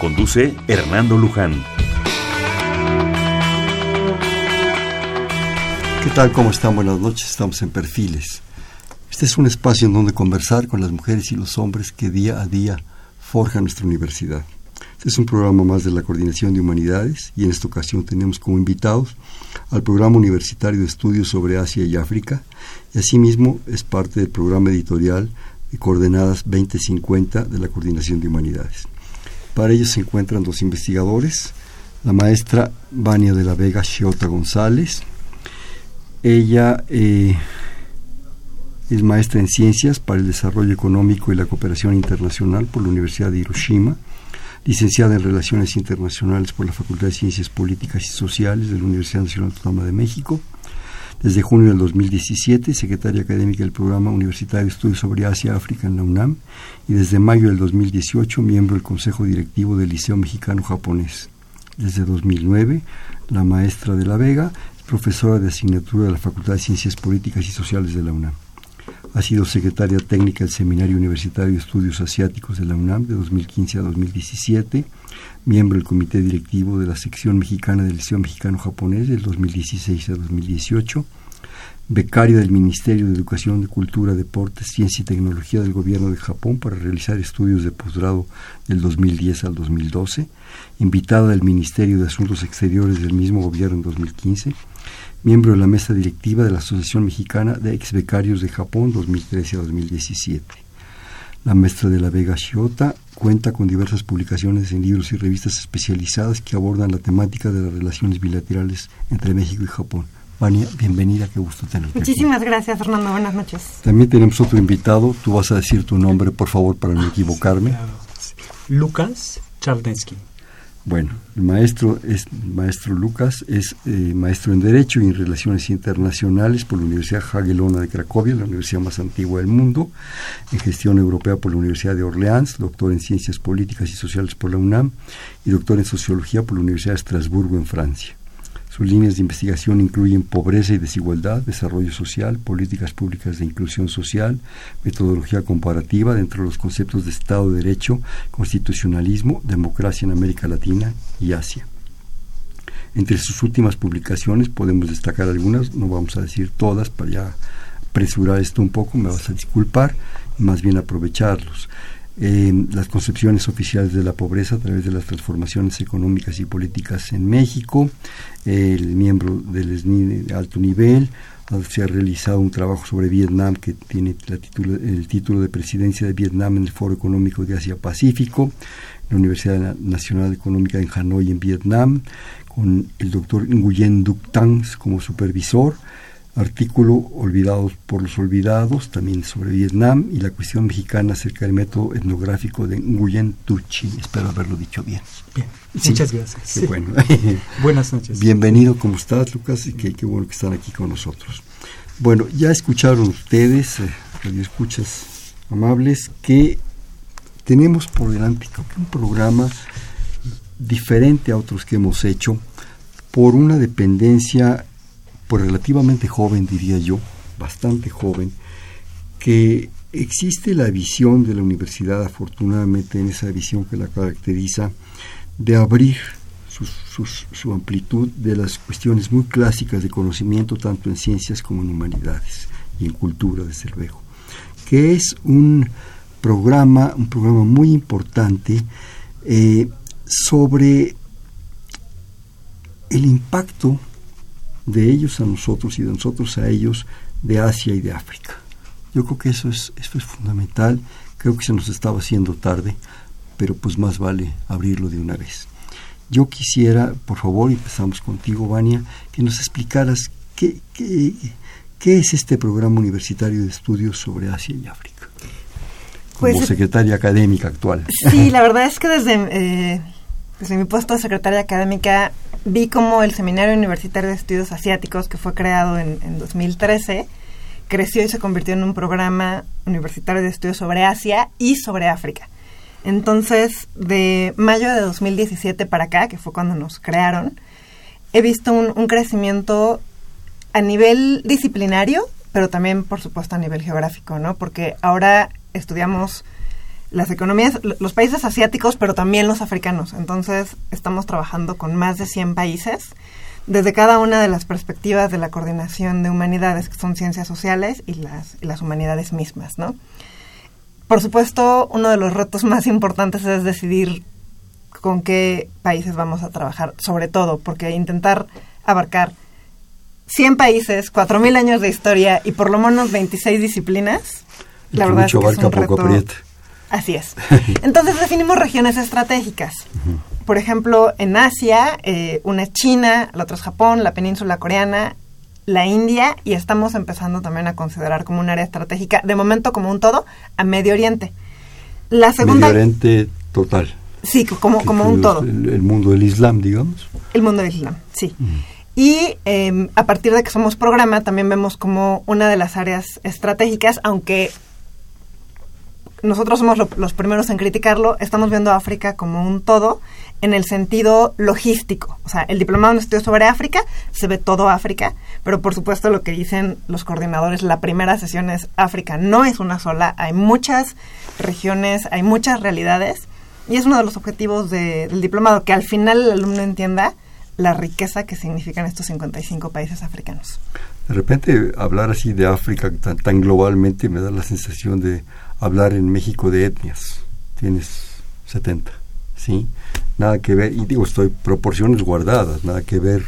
Conduce Hernando Luján. ¿Qué tal? ¿Cómo están? Buenas noches. Estamos en Perfiles. Este es un espacio en donde conversar con las mujeres y los hombres que día a día forjan nuestra universidad. Este es un programa más de la Coordinación de Humanidades y en esta ocasión tenemos como invitados al Programa Universitario de Estudios sobre Asia y África y asimismo es parte del programa editorial de Coordenadas 2050 de la Coordinación de Humanidades. Para ello se encuentran dos investigadores, la maestra Vania de la Vega Chiota González. Ella eh, es maestra en Ciencias para el Desarrollo Económico y la Cooperación Internacional por la Universidad de Hiroshima licenciada en Relaciones Internacionales por la Facultad de Ciencias Políticas y Sociales de la Universidad Nacional Autónoma de México. Desde junio del 2017, secretaria académica del Programa Universitario de Estudios sobre Asia África en la UNAM, y desde mayo del 2018, miembro del Consejo Directivo del Liceo Mexicano Japonés. Desde 2009, la maestra de la Vega es profesora de asignatura de la Facultad de Ciencias Políticas y Sociales de la UNAM. Ha sido secretaria técnica del Seminario Universitario de Estudios Asiáticos de la UNAM de 2015 a 2017, miembro del Comité Directivo de la Sección Mexicana del Liceo Mexicano Japonés del 2016 a 2018, becaria del Ministerio de Educación, de Cultura, Deportes, Ciencia y Tecnología del Gobierno de Japón para realizar estudios de posgrado del 2010 al 2012, invitada del Ministerio de Asuntos Exteriores del mismo gobierno en 2015, miembro de la mesa directiva de la Asociación Mexicana de Ex Becarios de Japón 2013 a 2017. La maestra de la Vega Shiota cuenta con diversas publicaciones en libros y revistas especializadas que abordan la temática de las relaciones bilaterales entre México y Japón. Vania, bienvenida, qué gusto tenerte. Muchísimas gracias, Fernando. Buenas noches. También tenemos otro invitado. Tú vas a decir tu nombre, por favor, para no equivocarme. Lucas Chardensky. Bueno, el maestro es maestro Lucas, es eh, maestro en Derecho y en Relaciones Internacionales por la Universidad Jagellona de Cracovia, la universidad más antigua del mundo, en Gestión Europea por la Universidad de Orleans, doctor en Ciencias Políticas y Sociales por la UNAM y doctor en Sociología por la Universidad de Estrasburgo en Francia. Sus líneas de investigación incluyen pobreza y desigualdad, desarrollo social, políticas públicas de inclusión social, metodología comparativa dentro de los conceptos de Estado de Derecho, constitucionalismo, democracia en América Latina y Asia. Entre sus últimas publicaciones podemos destacar algunas, no vamos a decir todas para ya apresurar esto un poco, me vas a disculpar, más bien aprovecharlos las concepciones oficiales de la pobreza a través de las transformaciones económicas y políticas en México, el miembro del SNI de alto nivel, se ha realizado un trabajo sobre Vietnam que tiene el título de presidencia de Vietnam en el Foro Económico de Asia-Pacífico, la Universidad Nacional Económica en Hanoi, en Vietnam, con el doctor Nguyen Duc Tang como supervisor, artículo Olvidados por los Olvidados, también sobre Vietnam, y la cuestión mexicana acerca del método etnográfico de Nguyen Turchi. Espero haberlo dicho bien. Bien, muchas gracias. bueno. Buenas noches. Bienvenido, ¿cómo estás, Lucas? Y qué, bueno que están aquí con nosotros. Bueno, ya escucharon ustedes, eh, radio escuchas amables, que tenemos por delante un programa diferente a otros que hemos hecho por una dependencia pues relativamente joven, diría yo, bastante joven, que existe la visión de la universidad, afortunadamente en esa visión que la caracteriza, de abrir su amplitud de las cuestiones muy clásicas de conocimiento, tanto en ciencias como en humanidades y en cultura, desde luego, que es un programa, un programa muy importante eh, sobre el impacto de ellos a nosotros y de nosotros a ellos, de Asia y de África. Yo creo que eso es, eso es fundamental, creo que se nos estaba haciendo tarde, pero pues más vale abrirlo de una vez. Yo quisiera, por favor, empezamos contigo, Vania, que nos explicaras qué, qué, qué es este programa universitario de estudios sobre Asia y África, como pues, secretaria académica actual. Sí, la verdad es que desde... Eh, desde mi puesto de secretaria académica, vi como el Seminario Universitario de Estudios Asiáticos, que fue creado en, en 2013, creció y se convirtió en un programa universitario de estudios sobre Asia y sobre África. Entonces, de mayo de 2017 para acá, que fue cuando nos crearon, he visto un crecimiento a nivel disciplinario, pero también, por supuesto, a nivel geográfico, ¿no? Porque ahora estudiamos las economías, los países asiáticos, pero también los africanos. Entonces, estamos trabajando con más de 100 países, desde cada una de las perspectivas de la coordinación de humanidades, que son ciencias sociales, y las, y las humanidades mismas, ¿no? Por supuesto, uno de los retos más importantes es decidir con qué países vamos a trabajar, sobre todo, porque intentar abarcar 100 países, 4.000 años de historia y por lo menos 26 disciplinas, la verdad es que es un reto. Aprieta. Así es. Entonces definimos regiones estratégicas. Por ejemplo, en Asia, eh, una es China, la otra es Japón, la península coreana, la India y estamos empezando también a considerar como un área estratégica, de momento como un todo, a Medio Oriente. La segunda... Medio Oriente total. Sí, como, como un todo. El, mundo del Islam, digamos. El mundo del Islam, sí. Y eh, a partir de que somos programa, también vemos como una de las áreas estratégicas, aunque nosotros somos los primeros en criticarlo, estamos viendo África como un todo en el sentido logístico. O sea, el diplomado en estudios sobre África, se ve todo África, pero por supuesto lo que dicen los coordinadores, la primera sesión es África, no es una sola, hay muchas regiones, hay muchas realidades, y es uno de los objetivos del diplomado, que al final el alumno entienda la riqueza que significan estos 55 países africanos. De repente hablar así de África tan, tan globalmente me da la sensación de hablar en México de etnias. Tienes 70, ¿sí? Nada que ver, y digo, estoy proporciones guardadas, nada que ver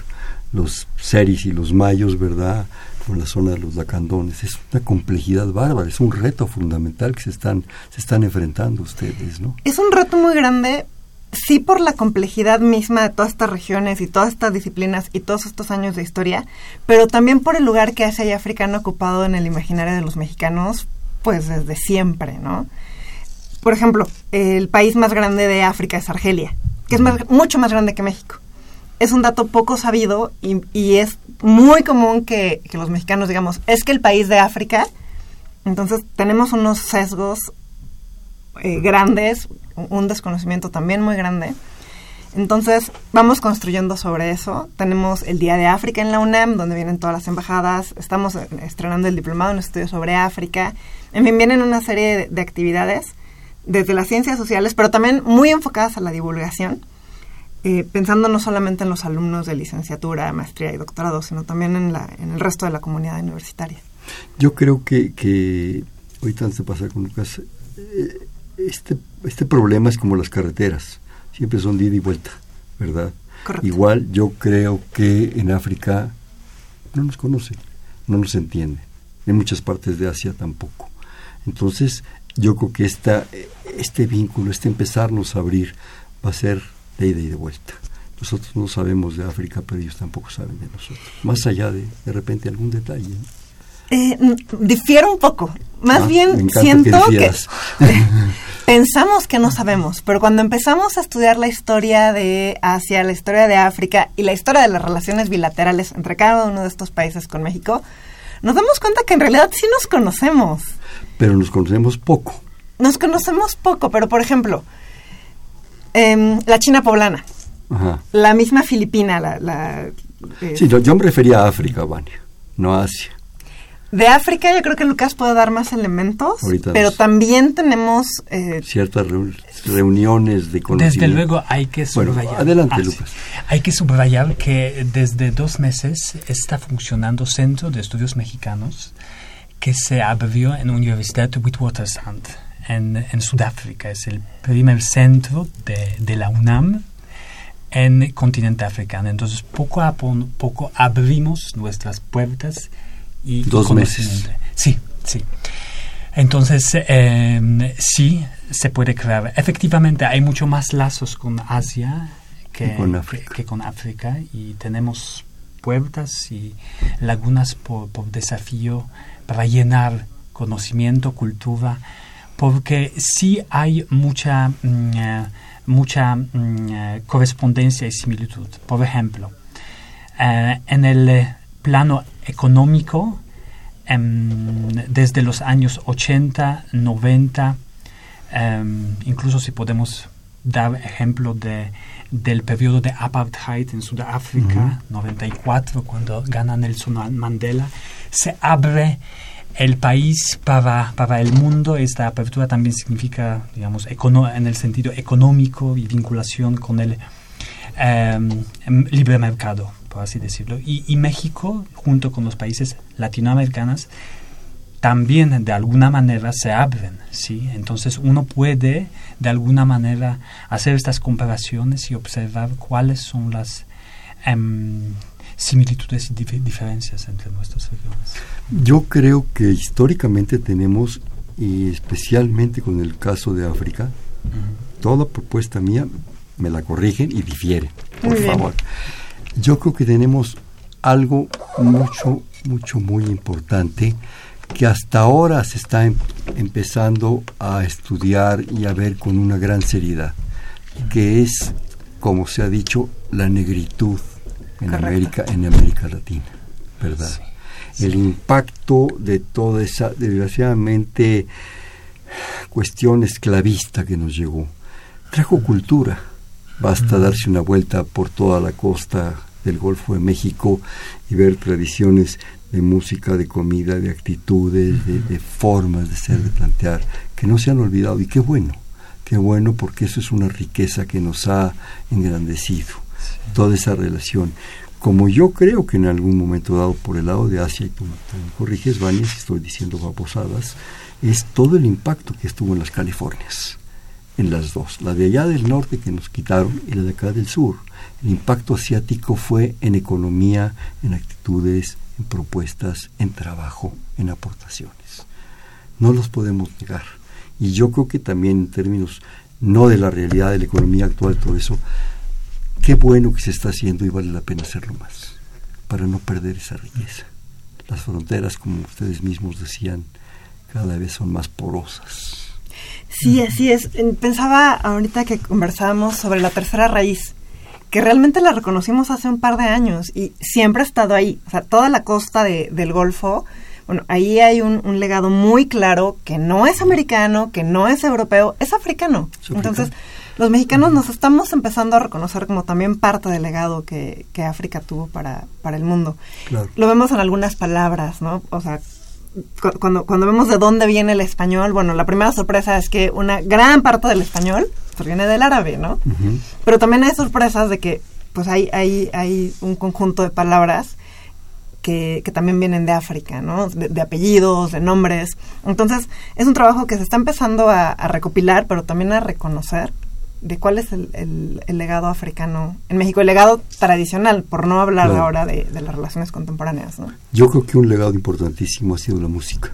los seris y los mayos, ¿verdad? Con la zona de los lacandones. Es una complejidad bárbara, es un reto fundamental que se están, se están enfrentando ustedes, ¿no? Es un reto muy grande, sí por la complejidad misma de todas estas regiones y todas estas disciplinas y todos estos años de historia, pero también por el lugar que Asia y África han ocupado en el imaginario de los mexicanos, pues desde siempre, ¿no? Por ejemplo, el país más grande de África es Argelia, que es mucho más grande que México. Es un dato poco sabido y, es muy común que, los mexicanos digamos, es que el país de África, entonces tenemos unos sesgos eh, grandes, un desconocimiento también muy grande. Entonces, vamos construyendo sobre eso. Tenemos el Día de África en la UNAM, donde vienen todas las embajadas. Estamos estrenando el diplomado en estudios sobre África. En fin, vienen una serie de, actividades desde las ciencias sociales, pero también muy enfocadas a la divulgación, eh, pensando no solamente en los alumnos de licenciatura, maestría y doctorado, sino también en, la, en el resto de la comunidad universitaria. Yo creo que, que ahorita antes de con Lucas, eh, este, este problema es como las carreteras, siempre son de ida y vuelta, ¿verdad? Igual yo creo que en África no nos conocen, no nos entienden, en muchas partes de Asia tampoco. Entonces, yo creo que esta, este vínculo, este empezarnos a abrir, va a ser de ida y de vuelta. Nosotros no sabemos de África, pero ellos tampoco saben de nosotros. Más allá de, de repente, algún detalle. Eh, difiero un poco. Más ah, bien siento que, pensamos que no sabemos, pero cuando empezamos a estudiar la historia de Asia, la historia de África y la historia de las relaciones bilaterales entre cada uno de estos países con México, nos damos cuenta que en realidad sí nos conocemos pero nos conocemos poco. Nos conocemos poco, pero por ejemplo, em, la China poblana, la misma Filipina, la... Eh, sí, yo, me refería a África, Vania, no a Asia. De África yo creo que Lucas puede dar más elementos, pero también tenemos... Eh, Ciertas reuniones de conocimiento. Desde luego hay que subrayar... adelante, Lucas. Hay que subrayar que desde dos meses está funcionando Centro de Estudios Mexicanos que se abrió en la Universidad de Witwatersrand, en, en Sudáfrica. Es el primer centro de, de la UNAM en el continente africano. Entonces, poco a poco abrimos nuestras puertas y... Dos meses. Sí, sí. Entonces, eh, sí, se puede crear. Efectivamente, hay mucho más lazos con Asia que, que, con África y tenemos puertas y lagunas por, por desafío para llenar conocimiento, cultura, porque sí hay mucha, mm, eh, mucha mm, eh, correspondencia y similitud. Por ejemplo, eh, en el plano económico, em, desde los años 80, 90, em, incluso si podemos dar ejemplo de, del periodo de apartheid en Sudáfrica, 94, cuando gana Nelson Mandela, se abre el país para, para el mundo. Esta apertura también significa, digamos, en el sentido económico y vinculación con el em, libre mercado, por así decirlo. Y, y, México, junto con los países latinoamericanos, también de alguna manera se abren, ¿sí? Entonces uno puede de alguna manera hacer estas comparaciones y observar cuáles son las em, similitudes y diferencias entre nuestras regiones. Yo creo que históricamente tenemos, y especialmente con el caso de África, toda propuesta mía me la corrigen y difiere, por favor. Yo creo que tenemos algo mucho, mucho, muy importante que hasta ahora se está em, empezando a estudiar y a ver con una gran seriedad, que es, como se ha dicho, la negritud en América, en América Latina, ¿verdad? El impacto de toda esa, desgraciadamente, cuestión esclavista que nos llegó. Trajo cultura. Basta darse una vuelta por toda la costa del Golfo de México y ver tradiciones de música, de comida, de actitudes, de, formas de ser, de plantear, que no se han olvidado. Y qué bueno, qué bueno porque eso es una riqueza que nos ha engrandecido, toda esa relación. Como yo creo que en algún momento dado por el lado de Asia, y tú, me corriges, Vania, si estoy diciendo babosadas, es todo el impacto que estuvo en las Californias, en las dos, la de allá del norte que nos quitaron y la de acá del sur. El impacto asiático fue en economía, en actitudes, en propuestas, en trabajo, en aportaciones. No los podemos negar. Y yo creo que también en términos no de la realidad de la economía actual, todo eso, qué bueno que se está haciendo y vale la pena hacerlo más, para no perder esa riqueza. Las fronteras, como ustedes mismos decían, cada vez son más porosas. Sí, así es. Pensaba ahorita que conversábamos sobre la tercera raíz que realmente la reconocimos hace un par de años y siempre ha estado ahí. O sea, toda la costa del Golfo, bueno, ahí hay un, legado muy claro que no es americano, que no es europeo, es africano. Entonces, los mexicanos nos estamos empezando a reconocer como también parte del legado que, que África tuvo para, para el mundo. Lo vemos en algunas palabras, ¿no? O sea, cuando, cuando vemos de dónde viene el español, bueno, la primera sorpresa es que una gran parte del español viene del árabe, ¿no? Pero también hay sorpresas de que pues hay, hay, hay un conjunto de palabras que, que también vienen de África, ¿no? De, apellidos, de nombres. Entonces, es un trabajo que se está empezando a recopilar, pero también a reconocer de cuál es el, el, legado africano en México, el legado tradicional, por no hablar ahora de, de, las relaciones contemporáneas. ¿no? Yo creo que un legado importantísimo ha sido la música,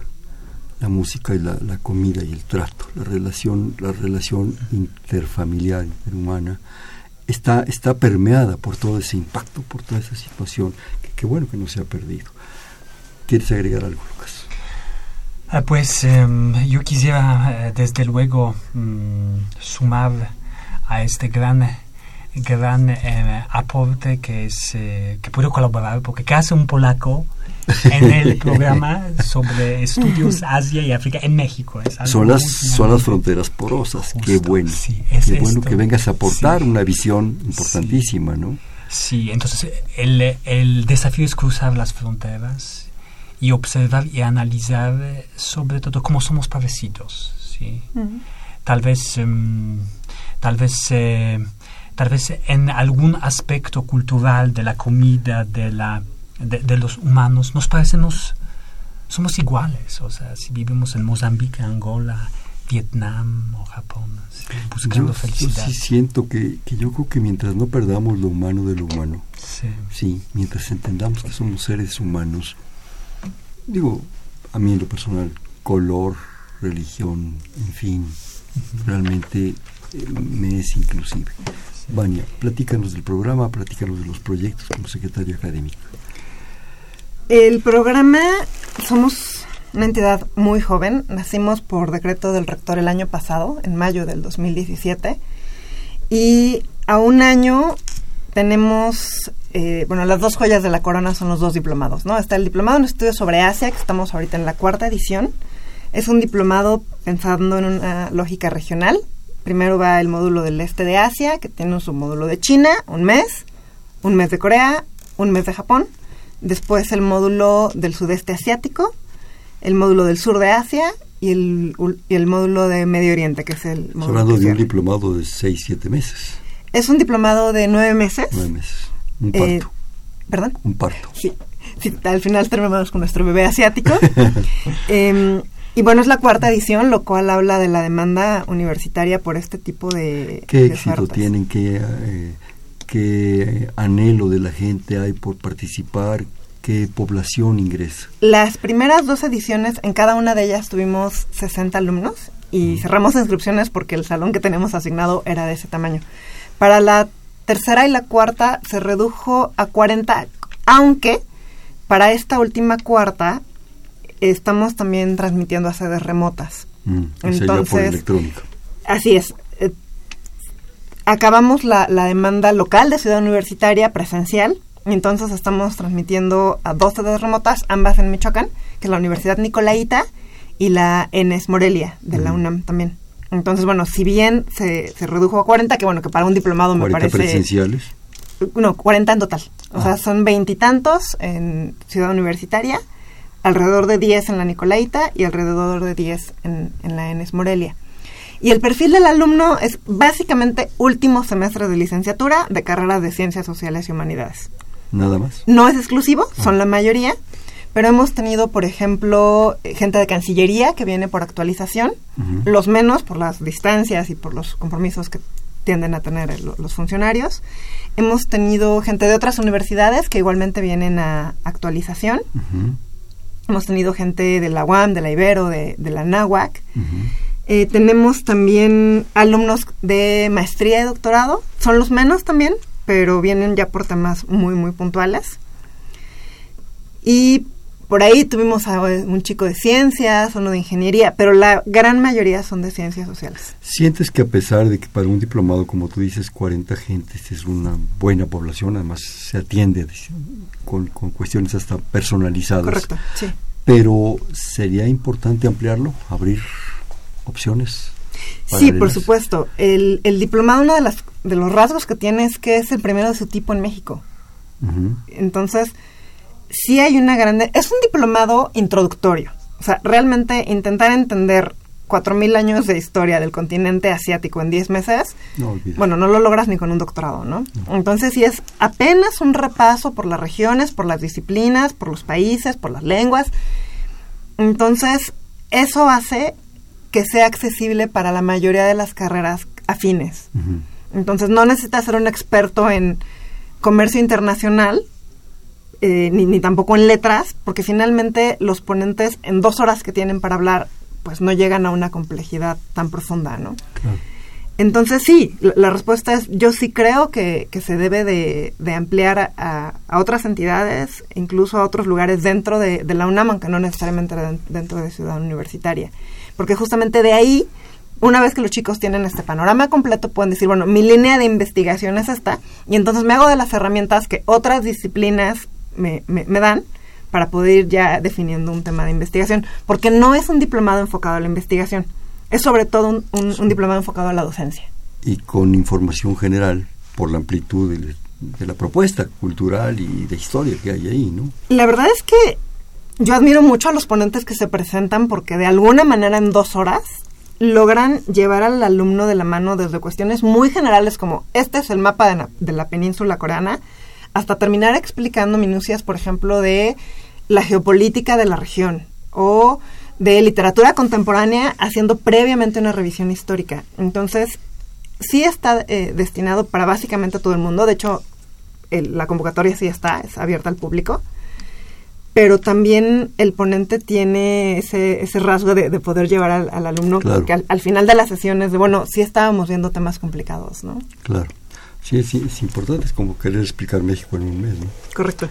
la música y la, la comida y el trato, la relación, la relación interfamiliar, interhumana, está, está permeada por todo ese impacto, por toda esa situación, que qué bueno que no se ha perdido. ¿Quieres agregar algo, Lucas? Ah, pues em, yo quisiera, eh, desde luego, mm, sumar a este gran gran eh, aporte que es eh, que puedo colaborar porque ¿qué hace un polaco en el programa sobre estudios Asia y África en México son las son las fronteras porosas qué bueno. qué bueno que vengas a aportar una visión importantísima no sí entonces el, el desafío es cruzar las fronteras y observar y analizar sobre todo cómo somos parecidos sí tal vez em, tal vez, eh, tal vez en algún aspecto cultural de la comida, de, la, de, los humanos, nos parecemos, somos iguales. O sea, si vivimos en Mozambique, Angola, Vietnam o Japón, buscando felicidad. Yo sí siento que, que, yo creo que mientras no perdamos lo humano de lo humano, sí. mientras entendamos que somos seres humanos, digo, a mí en lo personal, color, religión, en fin, realmente me es inclusive. Vania, platícanos del programa, platícanos de los proyectos como secretario académico. El programa, somos una entidad muy joven, nacimos por decreto del rector el año pasado, en mayo del 2017, Y a un año tenemos, eh, bueno, las dos joyas de la corona son los dos diplomados, ¿no? Está el diplomado en estudios sobre Asia, que estamos ahorita en la cuarta edición. Es un diplomado pensando en una lógica regional. Primero va el módulo del este de Asia, que tiene un submódulo de China, un mes, un mes de Corea, un mes de Japón. Después el módulo del sudeste asiático, el módulo del sur de Asia y el, y el módulo de Medio Oriente, que es el módulo. hablando de un diplomado de 6, 7 meses. Es un diplomado de nueve meses. Nueve meses. Un Eh, parto. ¿Perdón? un parto. Sí, sí, al final terminamos con nuestro bebé asiático. Em, y bueno, es la cuarta edición, lo cual habla de la demanda universitaria por este tipo de. ¿Qué de éxito ofertas. tienen? ¿Qué, eh, ¿Qué anhelo de la gente hay por participar? ¿Qué población ingresa? Las primeras dos ediciones, en cada una de ellas tuvimos 60 alumnos y cerramos inscripciones porque el salón que tenemos asignado era de ese tamaño. Para la tercera y la cuarta se redujo a 40, aunque para esta última cuarta estamos también transmitiendo a sedes remotas. Mm, por Entonces, electrónica. Así es. Eh, acabamos la, la demanda local de Ciudad Universitaria presencial. Entonces estamos transmitiendo a dos sedes remotas, ambas en Michoacán, que es la Universidad Nicolaita y la ENES Morelia, de la. UNAM también. Entonces, bueno, si bien se, se redujo a 40, que bueno, que para un diplomado me 40 parece... presenciales. No, 40 en total. O Ah. sea, son veintitantos en Ciudad Universitaria, alrededor de 10 en la Nicolaita y alrededor de 10 en, en la ENES Morelia. Y el perfil del alumno es básicamente último semestre de licenciatura de carreras de ciencias sociales y humanidades. Nada más. No es exclusivo, Ah. son la mayoría, pero hemos tenido, por ejemplo, eh, gente de Cancillería que viene por actualización, los menos por las distancias y por los compromisos que tienden a tener el- los funcionarios. Hemos tenido gente de otras universidades que igualmente vienen a actualización. Ujú, Hemos tenido gente de la UAM, de la Ibero, de, de la NAWAC. Eh, tenemos también alumnos de maestría y doctorado. Son los menos también, pero vienen ya por temas muy, muy puntuales. Y por ahí tuvimos a un chico de ciencias, uno de ingeniería, pero la gran mayoría son de ciencias sociales. ¿Sientes que a pesar de que para un diplomado, como tú dices, 40 gentes es una buena población, además se atiende con, con cuestiones hasta personalizadas? Correcto, sí. Pero sería importante ampliarlo, abrir opciones. Sí, por supuesto. El, el diplomado, uno de, las, de los rasgos que tiene es que es el primero de su tipo en México. Entonces, sí hay una grande... Es un diplomado introductorio. O sea, realmente intentar entender 4.000 años de historia del continente asiático en 10 meses, No bueno, no lo logras ni con un doctorado, ¿no? Entonces, sí es apenas un repaso por las regiones, por las disciplinas, por los países, por las lenguas. Entonces, eso hace que sea accesible para la mayoría de las carreras afines. Entonces no necesitas ser un experto en comercio internacional, eh, ni, ni tampoco en letras, porque finalmente los ponentes en dos horas que tienen para hablar, pues no llegan a una complejidad tan profunda, ¿no? Claro. Entonces sí, la, la respuesta es yo sí creo que, que se debe de, de ampliar a, a- otras entidades, incluso a otros lugares dentro de, de la UNAM, aunque no necesariamente den- dentro de Ciudad Universitaria. Porque justamente de ahí, una vez que los chicos tienen este panorama completo, pueden decir, bueno, mi línea de investigación es esta, y entonces me hago de las herramientas que otras disciplinas me, me- me dan para poder ir ya definiendo un tema de investigación. Porque no es un diplomado enfocado a la investigación, es sobre todo un, un- un diplomado enfocado a la docencia. Y con información general por la amplitud de, de la propuesta cultural y de historia que hay ahí, ¿no? La verdad es que yo admiro mucho a los ponentes que se presentan porque de alguna manera en dos horas logran llevar al alumno de la mano desde cuestiones muy generales como este es el mapa de de la península coreana hasta terminar explicando minucias, por ejemplo, de la geopolítica de la región o de literatura contemporánea haciendo previamente una revisión histórica. Entonces, sí está eh, destinado para básicamente todo el mundo. De hecho, el- la convocatoria sí está, es abierta al público. Pero también el ponente tiene ese, ese rasgo de, de poder llevar al, al alumno, Claro. que al, al final de las sesiones, de bueno, sí estábamos viendo temas complicados, ¿no? Claro. Sí, sí, es importante, es como querer explicar México en un mes, ¿no? Correcto.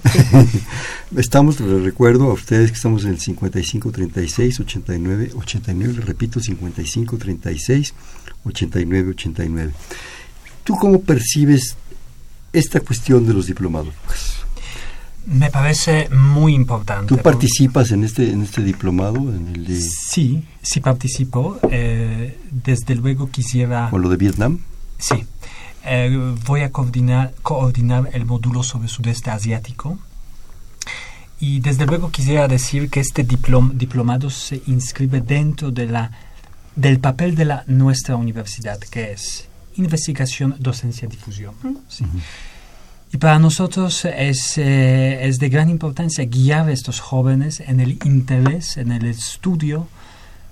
Estamos, les recuerdo a ustedes que estamos en el 55 36 89 89, les repito, 55 36 89 89. ¿Tú cómo percibes esta cuestión de los diplomados? Me parece muy importante. ¿Tú participas en este, en este diplomado? En el de... Sí, sí participo. Eh, desde luego quisiera... ¿Con lo de Vietnam? Sí. Eh, voy a coordinar, coordinar el módulo sobre sudeste asiático. Y desde luego quisiera decir que este diplomado se inscribe dentro de la, del papel de la, nuestra universidad, que es investigación, docencia, difusión. ¿sí? Y para nosotros es, eh, es, de gran importancia guiar a estos jóvenes en el interés, en el estudio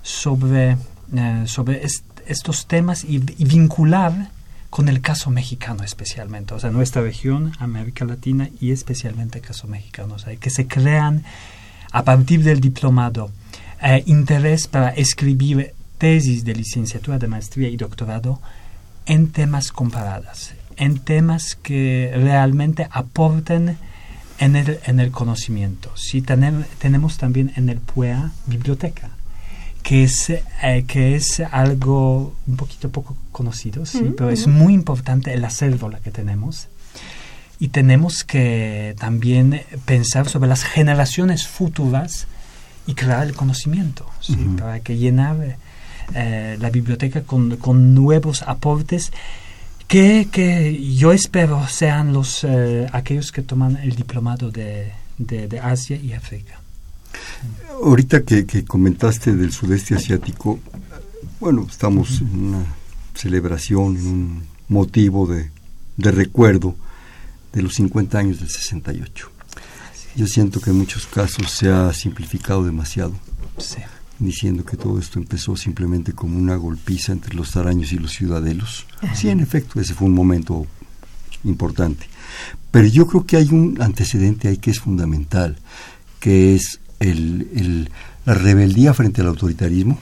sobre, eh, sobre estos temas y, vincular con el caso mexicano especialmente, o sea, nuestra región, América Latina y especialmente el caso mexicano, o sea, que se crean a partir del diplomado eh, interés para escribir tesis de licenciatura, de maestría y doctorado en temas comparados, en temas que realmente aporten en el, en el conocimiento. Si tenemos, tenemos también en el PUEA biblioteca, que es, eh, que es algo un poquito poco conocido, sí, pero es muy importante el acervo que tenemos. Y tenemos que también pensar sobre las generaciones futuras y crear el conocimiento, ¿sí? para que llenar eh, la biblioteca con, con, nuevos aportes que, que yo espero sean los eh, aquellos que toman el diplomado de, de, Asia y África. Ahorita que, que, comentaste del sudeste asiático, bueno, estamos en una celebración, en un motivo de, de recuerdo de los 50 años del 68. Yo siento que en muchos casos se ha simplificado demasiado. Sí diciendo que todo esto empezó simplemente como una golpiza entre los araños y los ciudadelos. Sí, en efecto, ese fue un momento importante. Pero yo creo que hay un antecedente ahí que es fundamental, que es el, la rebeldía frente al autoritarismo,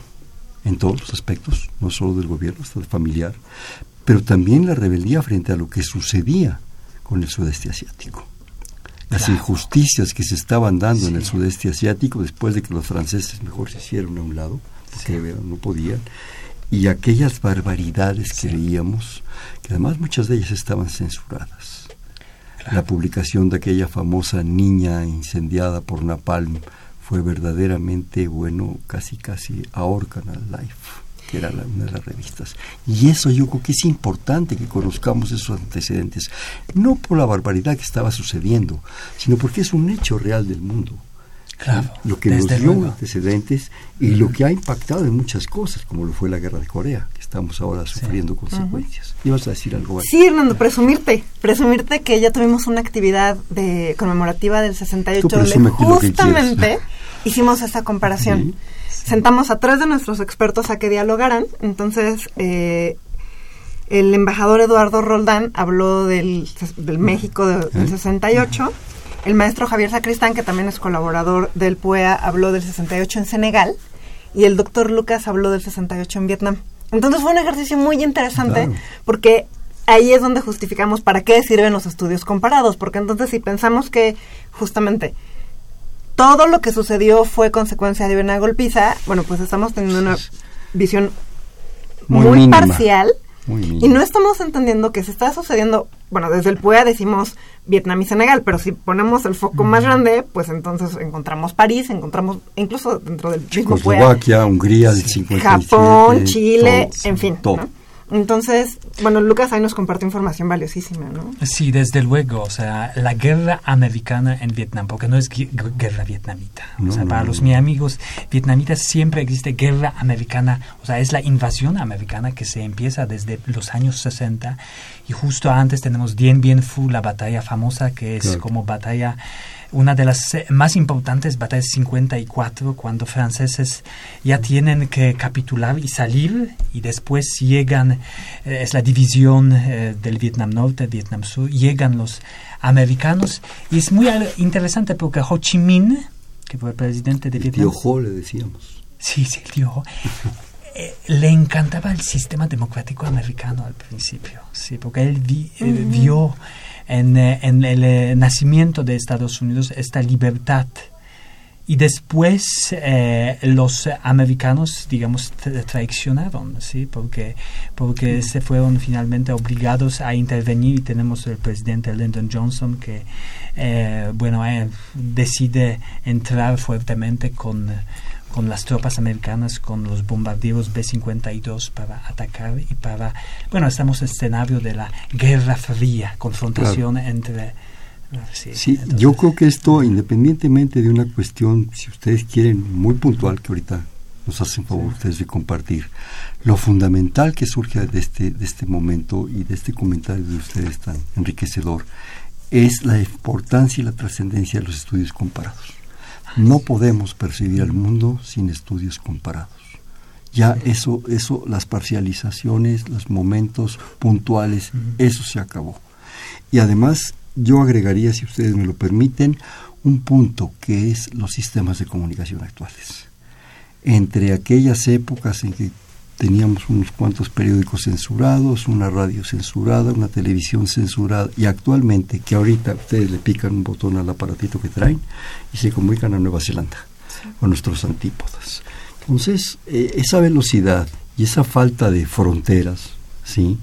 en todos los aspectos, no solo del gobierno, hasta el familiar, pero también la rebeldía frente a lo que sucedía con el sudeste asiático. Las injusticias que se estaban dando en el sudeste asiático después de que los franceses mejor se hicieron a un lado, porque no podían, y aquellas barbaridades que veíamos, que además muchas de ellas estaban censuradas. La publicación de aquella famosa niña incendiada por Napalm fue verdaderamente, bueno, casi casi ahorcan al life que era una de las revistas. Y eso yo creo que es importante que conozcamos esos antecedentes, no por la barbaridad que estaba sucediendo, sino porque es un hecho real del mundo. Claro, lo que nos dio antecedentes y lo que ha impactado en muchas cosas, como lo fue la guerra de Corea, que estamos ahora sufriendo consecuencias. ¿Ibas a decir algo? Sí, Hernando, presumirte, presumirte que ya tuvimos una actividad de conmemorativa del 68 donde justamente hicimos esta comparación sentamos a tres de nuestros expertos a que dialogaran. Entonces, eh, el embajador Eduardo Roldán habló del, México del 68. El maestro Javier Sacristán, que también es colaborador del PUEA, habló del 68 en Senegal. Y el doctor Lucas habló del 68 en Vietnam. Entonces fue un ejercicio muy interesante porque ahí es donde justificamos para qué sirven los estudios comparados. Porque entonces si pensamos que justamente todo lo que sucedió fue consecuencia de una golpiza, bueno, pues estamos teniendo una visión muy, parcial y no estamos entendiendo que se está sucediendo, bueno, desde el PUEA decimos Vietnam y Senegal, pero si ponemos el foco más grande, pues entonces encontramos París, encontramos incluso dentro del mismo PUEA. Hungría del 57, Japón, Chile, en fin. Todo. Entonces, bueno, Lucas ahí nos compartió información valiosísima, ¿no? Sí, desde luego, o sea, la guerra americana en Vietnam, porque no es guerra vietnamita. o sea, para los mis amigos vietnamitas siempre existe guerra americana, o sea, es la invasión americana que se empieza desde los años 60 y justo antes tenemos Dien Bien Phu, la batalla famosa que es como batalla una de las eh, más importantes batallas 54, cuando franceses ya tienen que capitular y salir, y después llegan, eh, es la división eh, del Vietnam Norte, Vietnam Sur, llegan los americanos, y es muy interesante porque Ho Chi Minh, que fue el presidente de Vietnam. El tío Ho le decíamos. Sí, sí, el tío Ho. Le encantaba el sistema democrático americano al principio, sí, porque él vio en, eh, en el eh, nacimiento de Estados Unidos esta libertad y después eh, los americanos, digamos, traicionaron, ¿sí? Porque, porque se fueron finalmente obligados a intervenir y tenemos el presidente Lyndon Johnson que, eh, bueno, eh, decide entrar fuertemente con, con las tropas americanas, con los bombarderos B-52 para atacar y para, bueno, estamos en escenario de la Guerra Fría, confrontación entre Sí, yo creo que esto, independientemente de una cuestión, si ustedes quieren, muy puntual, que ahorita nos hacen favor ustedes de compartir, lo fundamental que surge de este, de este momento y de este comentario de ustedes tan enriquecedor, es la importancia y la trascendencia de los estudios comparados. No podemos percibir al mundo sin estudios comparados. Ya eso, eso, las parcializaciones, los momentos puntuales, eso se acabó. Y además yo agregaría, si ustedes me lo permiten, un punto que es los sistemas de comunicación actuales. Entre aquellas épocas en que teníamos unos cuantos periódicos censurados, una radio censurada, una televisión censurada, y actualmente que ahorita ustedes le pican un botón al aparatito que traen y se comunican a Nueva Zelanda, con nuestros antípodas. Entonces, eh, esa velocidad y esa falta de fronteras, ¿sí?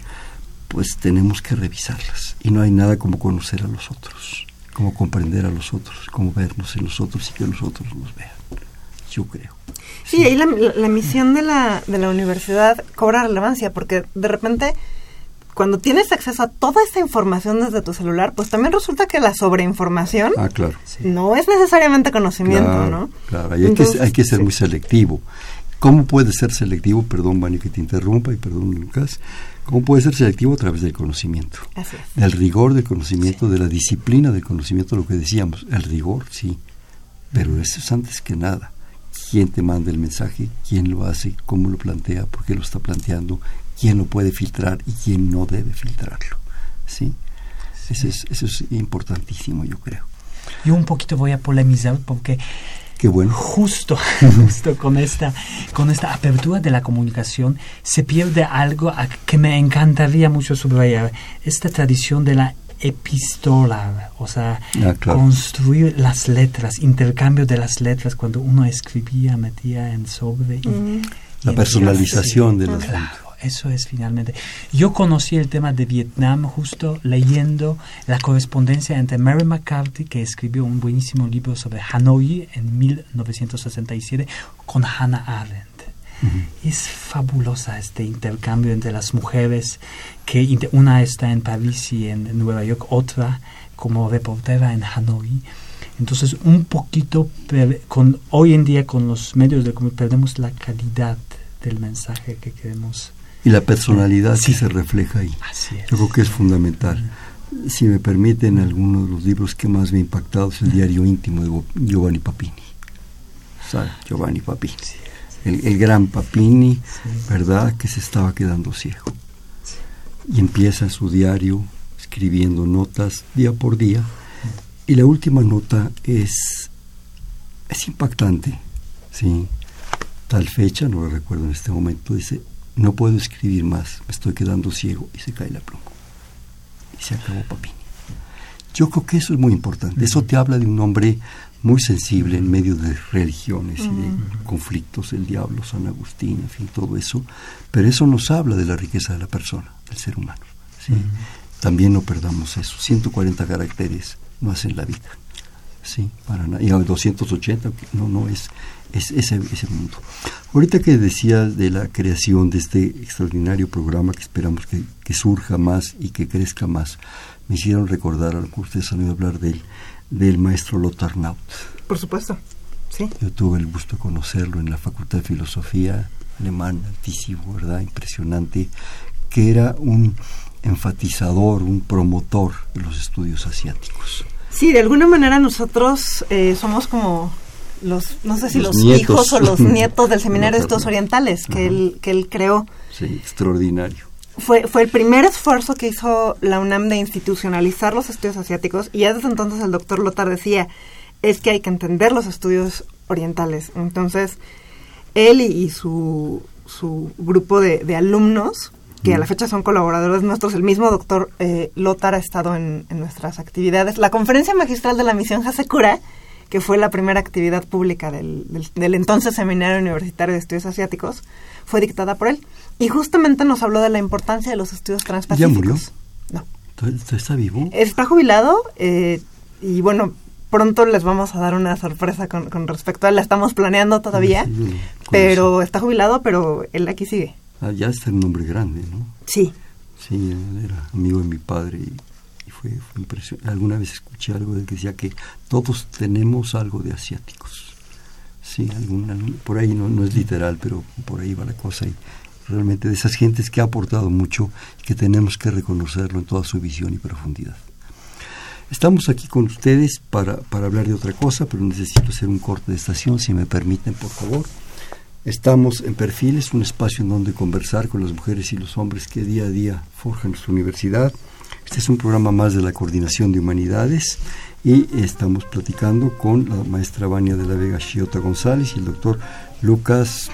pues tenemos que revisarlas. Y no hay nada como conocer a los otros, como comprender a los otros, como vernos en los otros y que los otros nos vean. Yo creo. Sí, ahí la, la, misión de la, de la universidad cobra relevancia, porque de repente cuando tienes acceso a toda esta información desde tu celular, pues también resulta que la sobreinformación ah, claro. no es necesariamente conocimiento, ¿no? Claro, hay, que, hay que ser muy selectivo. ¿Cómo puede ser selectivo? Perdón, Vani, que te interrumpa y perdón, Lucas. ¿Cómo puede ser selectivo? A través del conocimiento. Así es. Del rigor del conocimiento, de la disciplina del conocimiento, lo que decíamos. El rigor, sí. Pero eso es antes que nada. ¿Quién te manda el mensaje? ¿Quién lo hace? ¿Cómo lo plantea? ¿Por qué lo está planteando? ¿Quién lo puede filtrar y quién no debe filtrarlo? ¿Sí? Eso, es, eso es importantísimo, yo creo. Yo un poquito voy a polemizar porque Qué bueno. Justo, justo con esta, con esta apertura de la comunicación se pierde algo que me encantaría mucho subrayar. Esta tradición de la epistola, o sea, Ah, claro. construir las letras, intercambio de las letras cuando uno escribía, metía en sobre. Y, Mm. La personalización del Claro, asunto. eso es finalmente. Yo conocí el tema de Vietnam justo leyendo la correspondencia entre Mary McCarthy, que escribió un buenísimo libro sobre Hanoi en 1967, con Hannah Arendt. Es fabulosa este intercambio entre las mujeres, que una está en París y en Nueva York, otra como reportera en Hanoi. Entonces, un poquito, con, hoy en día con los medios de comunicación, perdemos la calidad del mensaje que queremos. Y la personalidad Sí. que se refleja ahí. Así es. Yo creo que es fundamental. Si me permiten, alguno de los libros que más me ha impactado es el diario íntimo de Giovanni Papini. ¿Sabe? Giovanni Papini. El, el gran Papini, ¿verdad? Que se estaba quedando ciego. Y empieza su diario escribiendo notas día por día. Y la última nota es, es impactante. ¿sí? Tal fecha, no lo recuerdo en este momento, dice, no puedo escribir más, me estoy quedando ciego y se cae la pluma. Y se acabó Papini. Yo creo que eso es muy importante. Eso te habla de un hombre muy sensible en medio de religiones y de conflictos, el diablo, San Agustín, en fin, todo eso. Pero eso nos habla de la riqueza de la persona, del ser humano. ¿sí? También no perdamos eso. 140 caracteres no hacen la vida. Sí, para nada. Y a 280 no, no es, es ese, ese mundo. Ahorita que decías de la creación de este extraordinario programa que esperamos que, que surja más y que crezca más, me hicieron recordar, a lo que ustedes han oído hablar de él, del maestro Lothar Naut. Por supuesto, sí. Yo tuve el gusto de conocerlo en la Facultad de Filosofía, alemán, altísimo, ¿verdad? Impresionante, que era un enfatizador, un promotor de los estudios asiáticos. Sí, de alguna manera nosotros eh, somos como los, no sé si Los hijos o los nietos del Seminario de Estudios. Orientales que Ajá. él, que él creó. Sí, extraordinario. Fue, fue el primer esfuerzo que hizo la UNAM de institucionalizar los estudios asiáticos y ya desde entonces el doctor Lothar decía, es que hay que entender los estudios orientales. Entonces, él y, y su, su grupo de, de alumnos, que a la fecha son colaboradores nuestros, el mismo doctor eh, Lothar ha estado en, en nuestras actividades. La conferencia magistral de la misión Hasekura, que fue la primera actividad pública del, del, entonces Seminario Universitario de Estudios Asiáticos, fue dictada por él. Y justamente nos habló de la importancia de los estudios transpacíficos. ¿Ya murió? No. ¿Está vivo? Está jubilado eh, y bueno, pronto les vamos a dar una sorpresa con, respecto a él. La estamos planeando todavía, pero está jubilado, pero él aquí sigue. Ah, ya está un hombre grande, ¿no? Sí. Sí, era amigo de mi padre y fue, impresionante. Alguna vez escuché algo de que decía que todos tenemos algo de asiáticos. Sí, por ahí no, no es literal, pero por ahí va la cosa. Y realmente de esas gentes que ha aportado mucho y que tenemos que reconocerlo en toda su visión y profundidad. Estamos aquí con ustedes para, para hablar de otra cosa, pero necesito hacer un corte de estación, si me permiten, por favor. Estamos en Perfiles, un espacio en donde conversar con las mujeres y los hombres que día a día forjan nuestra universidad. Este es un programa más de la Coordinación de Humanidades y estamos platicando con la maestra Vania de la Vega Chiota González y el doctor Lucas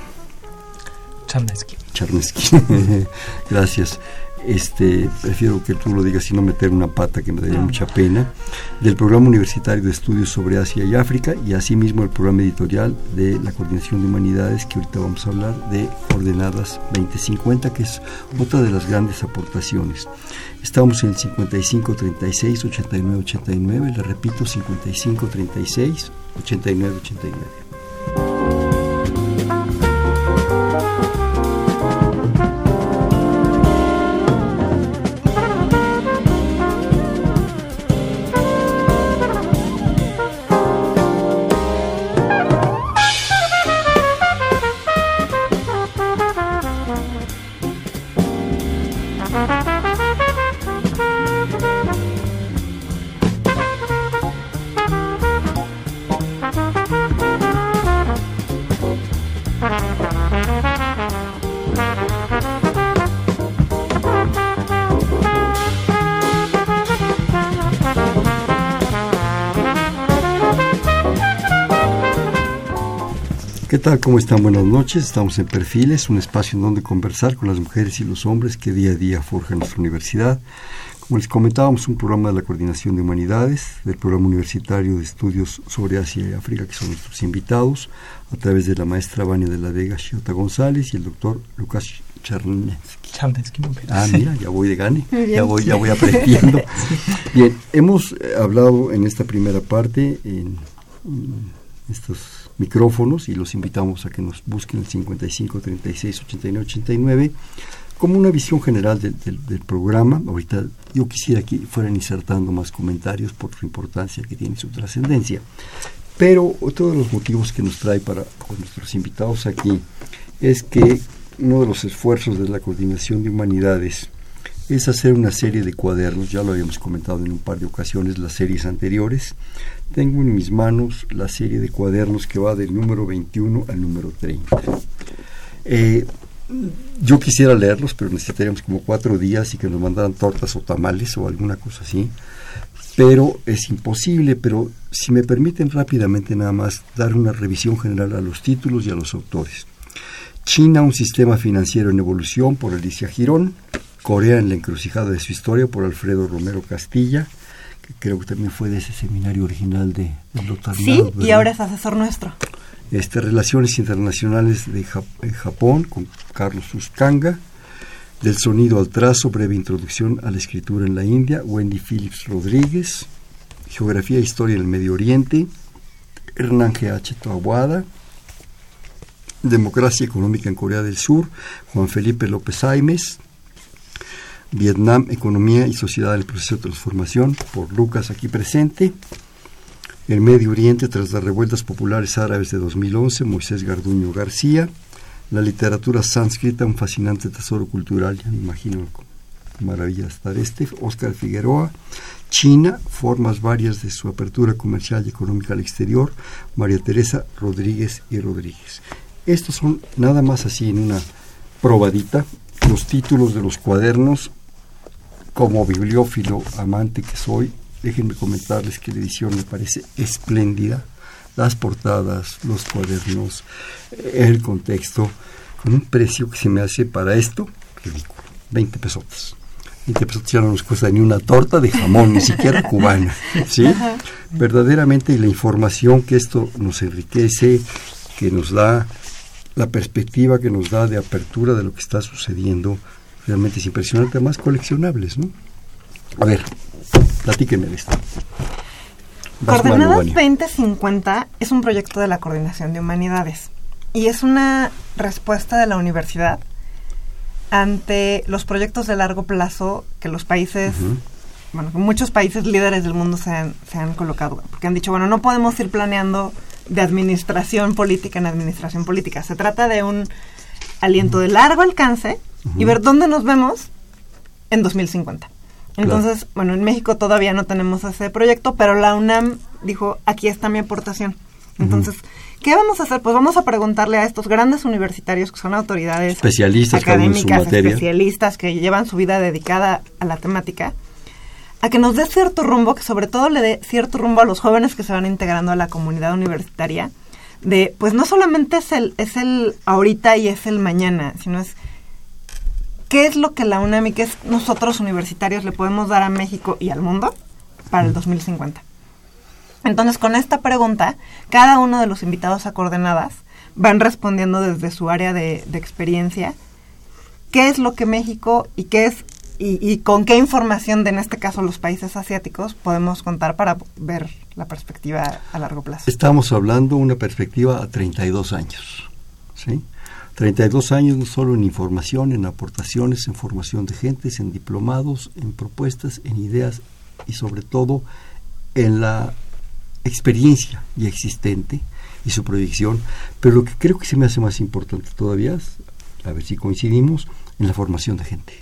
Charnesky. Charnesky. Gracias este, prefiero que tú lo digas y no meter una pata que me daría mucha pena, del Programa Universitario de Estudios sobre Asia y África y asimismo el programa editorial de la Coordinación de Humanidades que ahorita vamos a hablar de Coordenadas 2050, que es otra de las grandes aportaciones. Estamos en el 5536 8989, le repito 5536 8989. Tal? ¿Cómo están? Buenas noches. Estamos en Perfiles, un espacio en donde conversar con las mujeres y los hombres que día a día forjan nuestra universidad. Como les comentábamos, un programa de la Coordinación de Humanidades, del Programa Universitario de Estudios sobre Asia y África, que son nuestros invitados, a través de la maestra Vania de la Vega Chiota González y el doctor Lucas Charnesky. Ah, mira, ya voy de gane, ya voy, ya voy aprendiendo. Bien, hemos eh, hablado en esta primera parte, en estos micrófonos y los invitamos a que nos busquen el 55 36 89 89 como una visión general del, programa. Ahorita yo quisiera que fueran insertando más comentarios por su importancia que tiene su trascendencia. Pero otro de los motivos que nos trae para nuestros invitados aquí es que uno de los esfuerzos de la coordinación de humanidades es hacer una serie de cuadernos, ya lo habíamos comentado en un par de ocasiones las series anteriores. Tengo en mis manos la serie de cuadernos que va del número 21 al número 30. Eh, yo quisiera leerlos, pero necesitaríamos como cuatro días y que nos mandaran tortas o tamales o alguna cosa así. Pero es imposible, pero si me permiten rápidamente nada más dar una revisión general a los títulos y a los autores. China, un sistema financiero en evolución por Alicia Girón. Corea en la encrucijada de su historia por Alfredo Romero Castilla, que creo que también fue de ese seminario original de, de Sí, y ahora es asesor nuestro. Este, Relaciones Internacionales de Japón con Carlos Uscanga, del sonido al trazo, breve introducción a la escritura en la India, Wendy Phillips Rodríguez, Geografía e Historia del Medio Oriente, Hernán G.H. Toaguada, Democracia Económica en Corea del Sur, Juan Felipe López Aimes, Vietnam, Economía y Sociedad del Proceso de Transformación, por Lucas aquí presente. El Medio Oriente tras las revueltas populares árabes de 2011, Moisés Garduño García. La literatura sánscrita, un fascinante tesoro cultural, ya me imagino maravilla estar este. Oscar Figueroa. China, formas varias de su apertura comercial y económica al exterior, María Teresa Rodríguez y Rodríguez. Estos son nada más así en una probadita los títulos de los cuadernos como bibliófilo amante que soy, déjenme comentarles que la edición me parece espléndida. Las portadas, los cuadernos, el contexto, con un precio que se me hace para esto ridículo, 20 pesos. pesos ya no nos cuesta ni una torta de jamón, ni siquiera cubana, ¿sí? Verdaderamente, la información que esto nos enriquece, que nos da la perspectiva que nos da de apertura de lo que está sucediendo, realmente es impresionante, además coleccionables, ¿no? A ver, platíquenme de esto. Coordenadas 2050 es un proyecto de la Coordinación de Humanidades y es una respuesta de la universidad ante los proyectos de largo plazo que los países, bueno, muchos países líderes del mundo se han, se han colocado, porque han dicho, bueno, no podemos ir planeando de administración política en administración política, se trata de un aliento de largo alcance y ver dónde nos vemos en 2050. Entonces, bueno, en México todavía no tenemos ese proyecto, pero la UNAM dijo, aquí está mi aportación. Entonces, ¿qué vamos a hacer? Pues vamos a preguntarle a estos grandes universitarios que son autoridades especialistas académicas, especialistas que llevan su vida dedicada a la temática, a que nos dé cierto rumbo, que sobre todo le dé cierto rumbo a los jóvenes que se van integrando a la comunidad universitaria, de, pues no solamente es el, es el ahorita y es el mañana, sino es qué es lo que la UNAM y qué es nosotros universitarios le podemos dar a México y al mundo para el 2050. Entonces, con esta pregunta, cada uno de los invitados a coordenadas van respondiendo desde su área de, experiencia qué es lo que México y qué es y, con qué información de en este caso los países asiáticos podemos contar para ver la perspectiva a largo plazo. Estamos hablando de una perspectiva a 32 años, ¿sí? 32 años no solo en información, en aportaciones, en formación de gentes, en diplomados, en propuestas, en ideas y sobre todo en la experiencia ya existente y su proyección, pero lo que creo que se me hace más importante todavía es, a ver si coincidimos, en la formación de gente,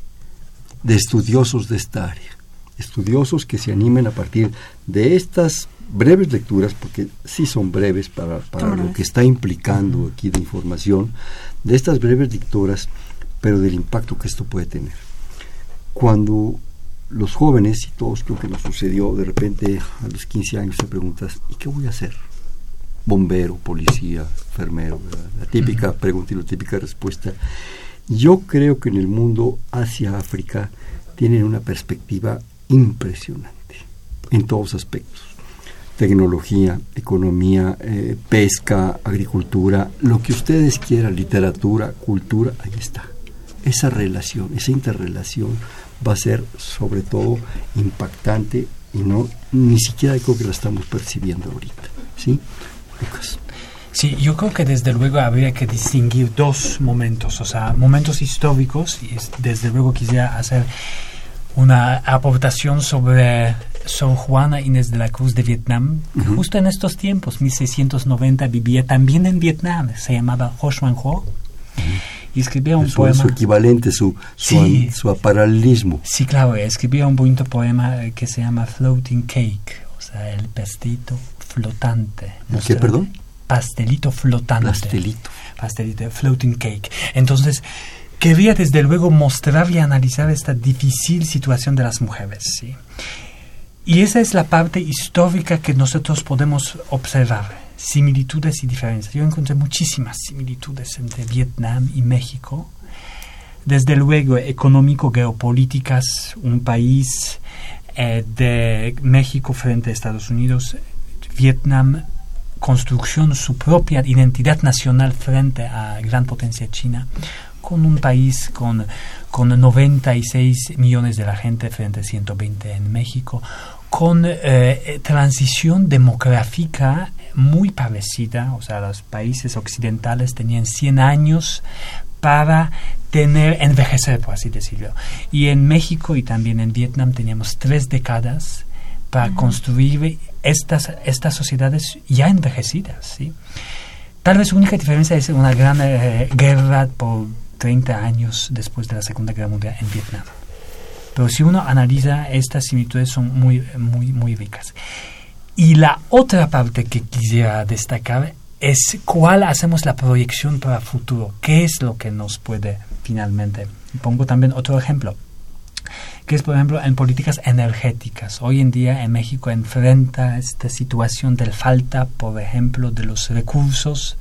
de estudiosos de esta área, estudiosos que se animen a partir de estas breves lecturas, porque sí son breves para, para lo que está implicando aquí de información, de estas breves lecturas, pero del impacto que esto puede tener. Cuando los jóvenes, y todos creo que nos sucedió, de repente a los 15 años te preguntas, ¿y qué voy a hacer? Bombero, policía, enfermero, la típica pregunta y la típica respuesta. Yo creo que en el mundo Asia-África tienen una perspectiva impresionante en todos aspectos tecnología, economía, eh, pesca, agricultura, lo que ustedes quieran, literatura, cultura, ahí está. Esa relación, esa interrelación va a ser sobre todo impactante y no ni siquiera creo que la estamos percibiendo ahorita. ¿Sí? Lucas. Sí, yo creo que desde luego habría que distinguir dos momentos, o sea, momentos históricos, y desde luego quisiera hacer una aportación sobre Sor Juana Inés de la Cruz de Vietnam, justo en estos tiempos, 1690, vivía también en Vietnam, se llamaba Ho Xuan Ho, y escribía un poema. Su equivalente, su, su, su paralelismo. Sí, claro, escribía un bonito poema que se llama Floating Cake, o sea, el pastelito flotante. ¿Qué, perdón? Pastelito flotante. Pastelito. Pastelito, floating cake. Entonces, quería desde luego mostrar y analizar esta difícil situación de las mujeres. ¿sí? Y esa es la parte histórica que nosotros podemos observar, similitudes y diferencias. Yo encontré muchísimas similitudes entre Vietnam y México. Desde luego, económico-geopolíticas, un país eh, de México frente a Estados Unidos, Vietnam, construcción su propia identidad nacional frente a gran potencia china, con un país con, con 96 millones de la gente frente a 120 en México, con eh, transición demográfica muy parecida, o sea, los países occidentales tenían 100 años para tener, envejecer, por así decirlo. Y en México y también en Vietnam teníamos tres décadas para construir estas, estas sociedades ya envejecidas, ¿sí? Tal vez la única diferencia es una gran eh, guerra por 30 años después de la Segunda Guerra Mundial en Vietnam. Pero si uno analiza, estas similitudes son muy, muy, muy ricas. Y la otra parte que quisiera destacar es cuál hacemos la proyección para el futuro. ¿Qué es lo que nos puede finalmente? Pongo también otro ejemplo, que es, por ejemplo, en políticas energéticas. Hoy en día en México enfrenta esta situación de falta, por ejemplo, de los recursos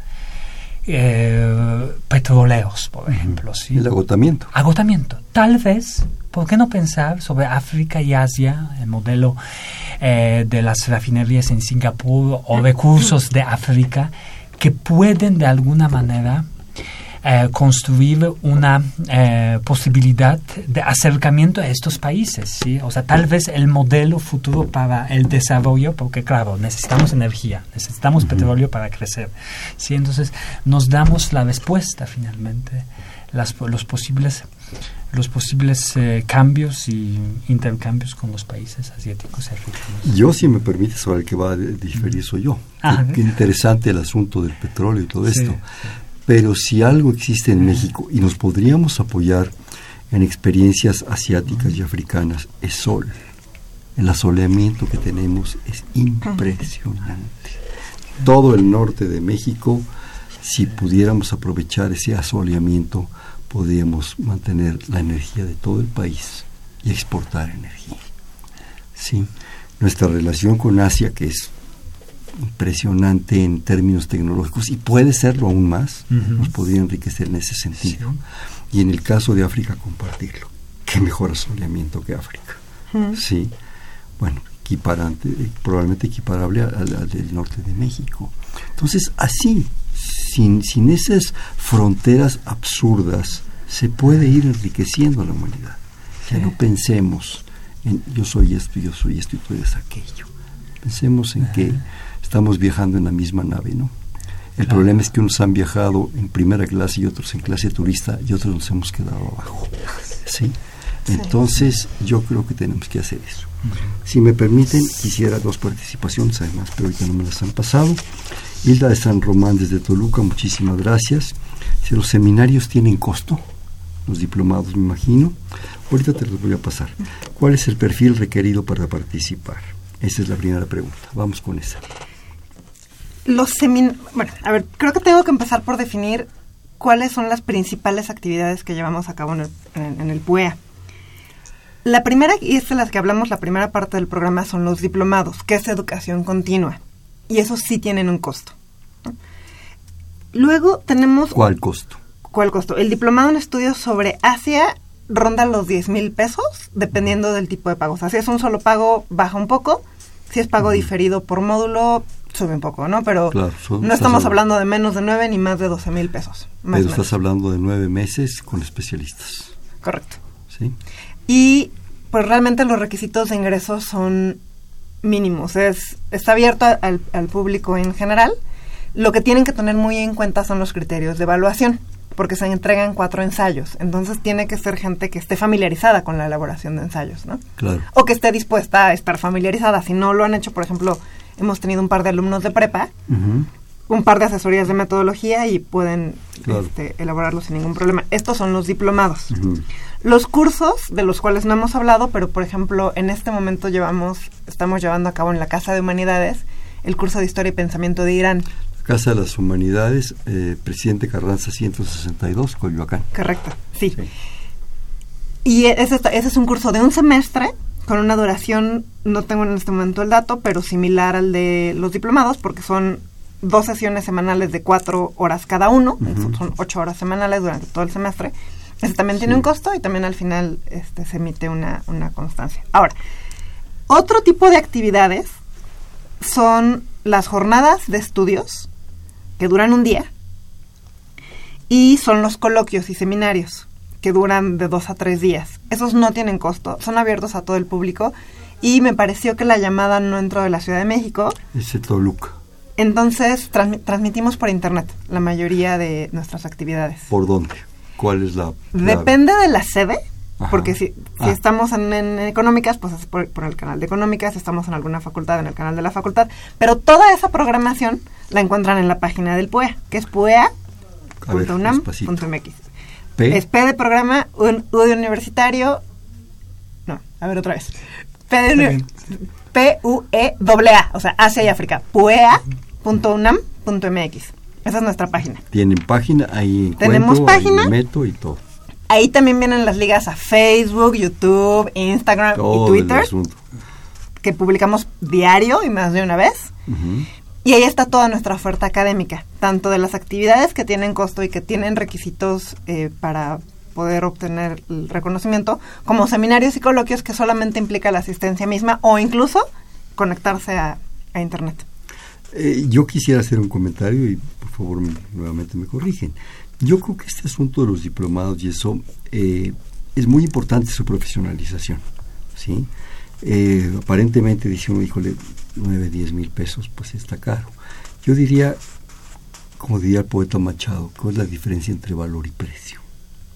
eh, petroleros, por ejemplo. ¿sí? El agotamiento. Agotamiento. Tal vez, ¿por qué no pensar sobre África y Asia, el modelo eh, de las refinerías en Singapur o recursos de África que pueden de alguna manera eh, construir una eh, posibilidad de acercamiento a estos países, ¿sí? O sea, tal vez el modelo futuro para el desarrollo, porque claro, necesitamos energía, necesitamos petróleo para crecer, ¿sí? Entonces, nos damos la respuesta finalmente, las, los posibles los posibles eh, cambios y intercambios con los países asiáticos y africanos. Yo, si me permite, sobre el que va a diferir soy yo. Ah, Qué interesante el asunto del petróleo y todo Sí, esto. sí. Pero si algo existe en México y nos podríamos apoyar en experiencias asiáticas y africanas, es sol. El asoleamiento que tenemos es impresionante. Todo el norte de México, si pudiéramos aprovechar ese asoleamiento, podríamos mantener la energía de todo el país y exportar energía. Sí. Nuestra relación con Asia, que es impresionante en términos tecnológicos y puede serlo aún más, nos podría enriquecer en ese sentido. Y en el caso de África, compartirlo. Qué mejor asoleamiento que África. Sí. Bueno, equiparante, eh, probablemente equiparable al, al del norte de México. Entonces, así, sin, sin esas fronteras absurdas, se puede ir enriqueciendo la humanidad. Ya no pensemos en yo soy esto, yo soy esto y tú eres aquello. Pensemos en que estamos viajando en la misma nave, ¿no? El Claro. problema es que unos han viajado en primera clase y otros en clase turista y otros nos hemos quedado abajo. ¿Sí? Entonces, yo creo que tenemos que hacer eso. Si me permiten, quisiera dos participaciones además, pero ahorita no me las han pasado. Hilda de San Román desde Toluca, muchísimas gracias. Si los seminarios tienen costo, los diplomados me imagino, ahorita te los voy a pasar. ¿Cuál es el perfil requerido para participar? Esa es la primera pregunta. Vamos con esa. Los semin... Bueno, a ver, creo que tengo que empezar por definir cuáles son las principales actividades que llevamos a cabo en el, en- en el PUEA. La primera, y es de las que hablamos la primera parte del programa, son los diplomados, que es educación continua. Y esos sí tienen un costo. ¿no? Luego tenemos... ¿Cuál costo? ¿Cuál costo? El diplomado en estudios sobre Asia ronda los 10 mil pesos, dependiendo del tipo de pago. O sea, si es un solo pago, baja un poco. Si es pago diferido por módulo, sube un poco, ¿no? Pero Claro, no estamos hablando- de menos de 9 ni más de 12 mil pesos. Más Pero estás hablando de nueve meses con especialistas. Correcto. ¿sí? Y pues realmente los requisitos de ingreso son mínimos. Es, está abierto al público en general. Lo que tienen que tener muy en cuenta son los criterios de evaluación, porque se entregan cuatro ensayos. Entonces tiene que ser gente que esté familiarizada con la elaboración de ensayos, ¿no? Claro. O que esté dispuesta a estar familiarizada. Si no lo han hecho, por ejemplo, hemos tenido un par de alumnos de prepa, un par de asesorías de metodología y pueden Claro. este, elaborarlo sin ningún problema. Estos son los diplomados. Los cursos, de los cuales no hemos hablado, pero por ejemplo, en este momento llevamos, estamos llevando a cabo en la Casa de Humanidades el curso de Historia y Pensamiento de Irán. Casa de las Humanidades, eh, Presidente Carranza 162, Coyoacán. Correcto, sí. Sí. Y ese, está- ese es un curso de un semestre con una duración, no tengo en este momento el dato, pero similar al de los diplomados, porque son dos sesiones semanales de cuatro horas cada uno, son ocho horas semanales durante todo el semestre. Ese también tiene un costo y también al final este, se emite una, una constancia. Ahora, otro tipo de actividades son las jornadas de estudios que duran un día y son los coloquios y seminarios que duran de dos a tres días. Esos no tienen costo, son abiertos a todo el público y me pareció que la llamada no entró de la Ciudad de México, Ese Toluca. entonces transmi- transmitimos por internet la mayoría de nuestras actividades. ¿Por dónde? ¿Cuál es la...? la- Depende de la sede, Ajá. porque si, si Ah. estamos en, en económicas, pues es por, por el canal de económicas, estamos en alguna facultad, en el canal de la facultad, pero toda esa programación la encuentran en la página del PUEA, que es ver, puea.unam.mx. P. Es P de programa, un, U de universitario. No, a ver otra vez. P de uni- bien. P-U-E-A-A, o sea, Asia y África. puea.unam.mx. Esa es nuestra página. Tienen página, ahí Tenemos ahí página. me meto y todo. Ahí también vienen las ligas a Facebook, YouTube, Instagram Todo y el Twitter, asunto. que publicamos diario y más de una vez. Ujú. Y ahí está toda nuestra oferta académica, tanto de las actividades que tienen costo y que tienen requisitos eh, para poder obtener el reconocimiento, como seminarios y coloquios que solamente implica la asistencia misma o incluso conectarse a, Internet. Eh, yo quisiera hacer un comentario y por favor nuevamente me corrigen. Yo creo que este asunto de los diplomados y eso eh, es muy importante su profesionalización. ¿sí? Eh, aparentemente dice uno, híjole, 9, 10 mil pesos, pues está caro. Yo diría, como diría el poeta Machado, ¿cuál es la diferencia entre valor y precio?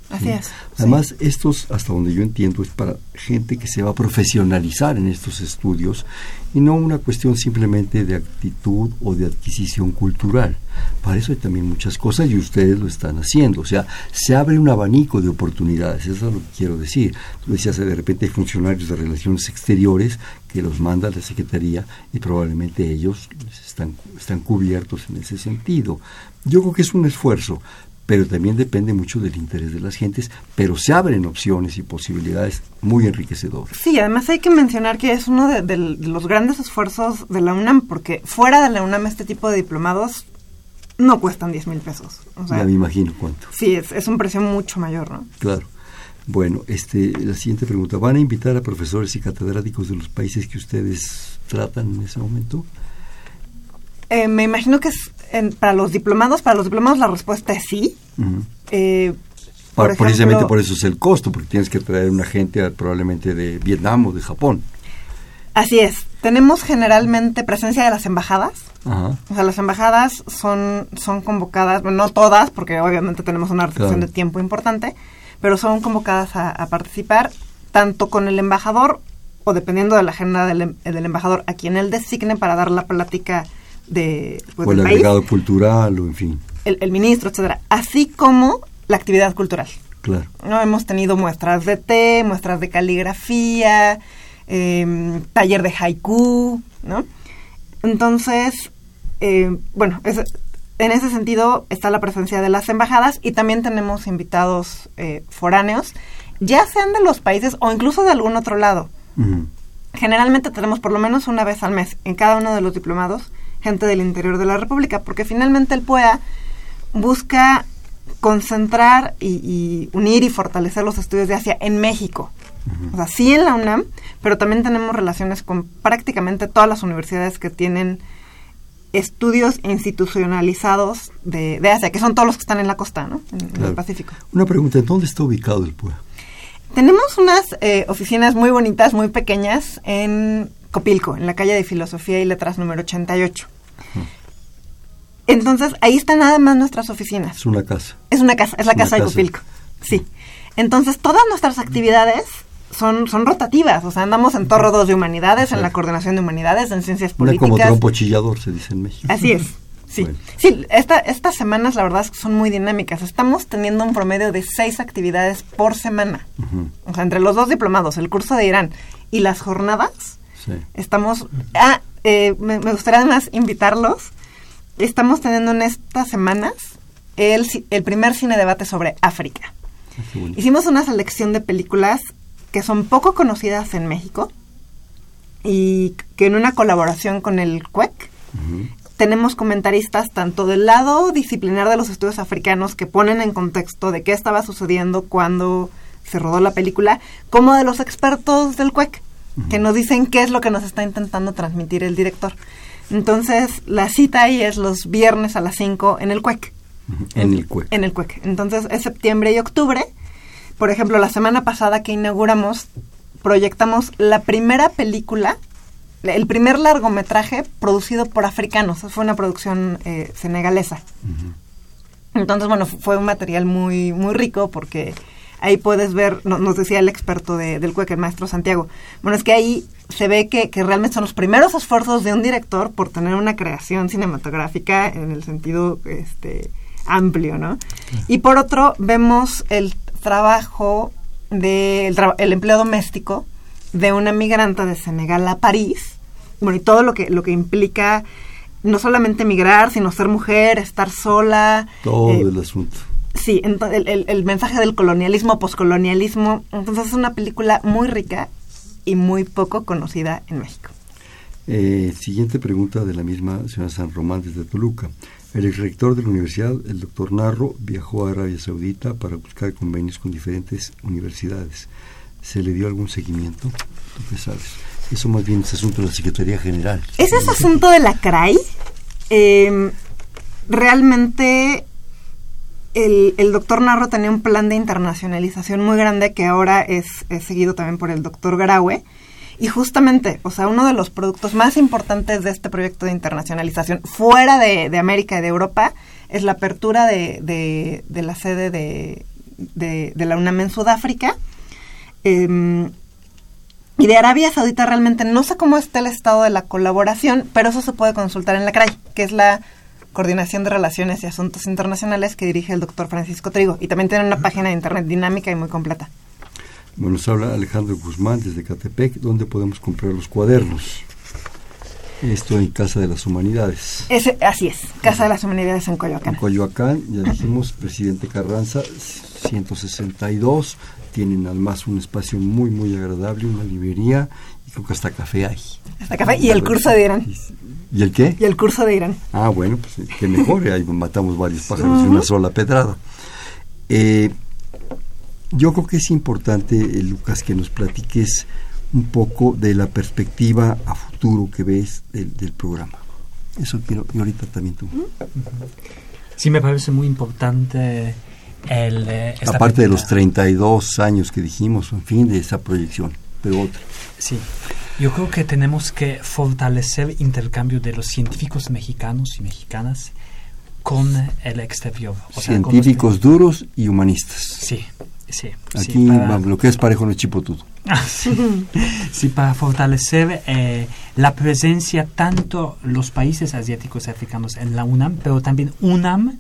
Así es. Además, estos, hasta donde yo entiendo, es para gente que se va a profesionalizar en estos estudios y no una cuestión simplemente de actitud o de adquisición cultural. Para eso hay también muchas cosas y ustedes lo están haciendo. O sea, se abre un abanico de oportunidades, eso es lo que quiero decir. Tú decías, de repente hay funcionarios de relaciones exteriores que los manda la Secretaría y probablemente ellos están, están cubiertos en ese sentido. Yo creo que es un esfuerzo, pero también depende mucho del interés de las gentes, pero se abren opciones y posibilidades muy enriquecedoras. Sí, además hay que mencionar que es uno de, los grandes esfuerzos de la UNAM, porque fuera de la UNAM este tipo de diplomados no cuestan 10 mil pesos. ya me imagino cuánto. Sí, es, es un precio mucho mayor, ¿no? Claro. Bueno, este, la siguiente pregunta. ¿Van a invitar a profesores y catedráticos de los países que ustedes tratan en ese momento? Eh, me imagino que es para los diplomados, para los diplomados la respuesta es sí. Eh, precisamente por eso es el costo, porque tienes que traer una gente probablemente de Vietnam o de Japón. Así es. Tenemos generalmente presencia de las embajadas. O sea, las embajadas son, son convocadas, bueno, no todas, porque obviamente tenemos una restricción de tiempo importante, pero son convocadas a, participar tanto con el embajador o dependiendo de la agenda del, del embajador a quien él designe para dar la plática de pues, o el agregado cultural o en fin. El, ministro etcétera. Así como la actividad cultural. Claro. No hemos tenido muestras de té muestras de caligrafía em, taller de haiku no entonces eh, bueno en ese sentido está la presencia de las embajadas y también tenemos invitados eh, foráneos ya sean de los países o incluso de algún otro lado. Generalmente tenemos por lo menos una vez al mes en cada uno de los diplomados gente del interior de la República, porque finalmente el PUEA busca concentrar y, unir y fortalecer los estudios de Asia en México. O sea, sí en la UNAM, pero también tenemos relaciones con prácticamente todas las universidades que tienen estudios institucionalizados de, Asia, que son todos los que están en la costa, ¿no? En, el Pacífico. Una pregunta, ¿dónde está ubicado el PUEA? Tenemos unas eh, oficinas muy bonitas, muy pequeñas, en Copilco, en la calle de Filosofía y Letras número 88. Entonces, ahí están nada más nuestras oficinas. Es una casa. Es una casa, es la casa, de Copilco. Sí. Entonces, todas nuestras actividades son, son rotativas. O sea, andamos en Torro 2 de Humanidades, en la Coordinación de Humanidades, en Ciencias Políticas. como trompo chillador, se dice en México. Así es. Sí, sí esta, estas semanas la verdad es que son muy dinámicas. Estamos teniendo un promedio de seis actividades por semana. O sea, entre los dos diplomados, el curso de Irán y las jornadas, Estamos... Ah, eh, me, gustaría además invitarlos. Estamos teniendo en estas semanas el, el primer cine debate sobre África. Ah, Hicimos una selección de películas que son poco conocidas en México y que en una colaboración con el CUEC tenemos comentaristas tanto del lado disciplinar de los estudios africanos que ponen en contexto de qué estaba sucediendo cuando se rodó la película, como de los expertos del CUEC que nos dicen qué es lo que nos está intentando transmitir el director. Entonces, la cita ahí es los viernes a las 5 en el CUEC. En el CUEC. En el CUEC. Entonces, es septiembre y octubre. Por ejemplo, la semana pasada que inauguramos, proyectamos la primera película, el primer largometraje producido por africanos. Fue una producción eh, senegalesa. Entonces, bueno, fue un material muy, muy rico porque ahí puedes ver, nos decía el experto del CUEC, el maestro Santiago, bueno, es que ahí se ve que, que, realmente son los primeros esfuerzos de un director por tener una creación cinematográfica en el sentido este, amplio, ¿no? Y por otro, vemos el trabajo del el empleo doméstico de una migrante de Senegal a París, bueno, y todo lo que, lo que implica no solamente migrar, sino ser mujer, estar sola. Todo eh, el asunto Sí, el, el, mensaje del colonialismo, poscolonialismo. Entonces es una película muy rica y muy poco conocida en México. Eh, siguiente pregunta de la misma señora San Román desde Toluca. El ex rector de la universidad, el doctor Narro, viajó a Arabia Saudita para buscar convenios con diferentes universidades. ¿Se le dio algún seguimiento? ¿Tú qué sabes? Eso más bien es asunto de la Secretaría General. Ese es asunto de la CRAI. Eh, realmente el, doctor Narro tenía un plan de internacionalización muy grande que ahora es, seguido también por el doctor Graue y justamente, o sea, uno de los productos más importantes de este proyecto de internacionalización fuera de, América y de Europa es la apertura de, la sede de, la UNAM en Sudáfrica. Eh, y de Arabia Saudita realmente no sé cómo está el estado de la colaboración, pero eso se puede consultar en la CRAI, que es la Coordinación de Relaciones y Asuntos Internacionales que dirige el doctor Francisco Trigo. Y también tiene una página de internet dinámica y muy completa. Bueno, nos habla Alejandro Guzmán desde Catepec, donde podemos comprar los cuadernos. Esto en Casa de las Humanidades. Ese, así es, Casa de las Humanidades en Coyoacán. En Coyoacán, ya dijimos, presidente Carranza, 162. Tienen además un espacio muy, muy agradable, una librería creo que hasta café hay. Hasta café y el curso de Irán. ¿Y el qué? Y el curso de Irán. Ah, bueno, pues que mejor, ahí matamos varios pájaros de una sola pedrada. Eh, yo creo que es importante, eh, Lucas, que nos platiques un poco de la perspectiva a futuro que ves del, del programa. Eso quiero, y ahorita también tú. Sí, me parece muy importante el... Eh, Aparte de los 32 años que dijimos, en fin, de esa proyección, pero otra. Sí, yo creo que tenemos que fortalecer intercambio de los científicos mexicanos y mexicanas con el exterior. O científicos sea, duros y humanistas. Sí, Sí, Aquí sí, para, lo que es parejo no es chipotudo. sí, sí, para fortalecer eh, la presencia tanto los países asiáticos y africanos en la UNAM, pero también UNAM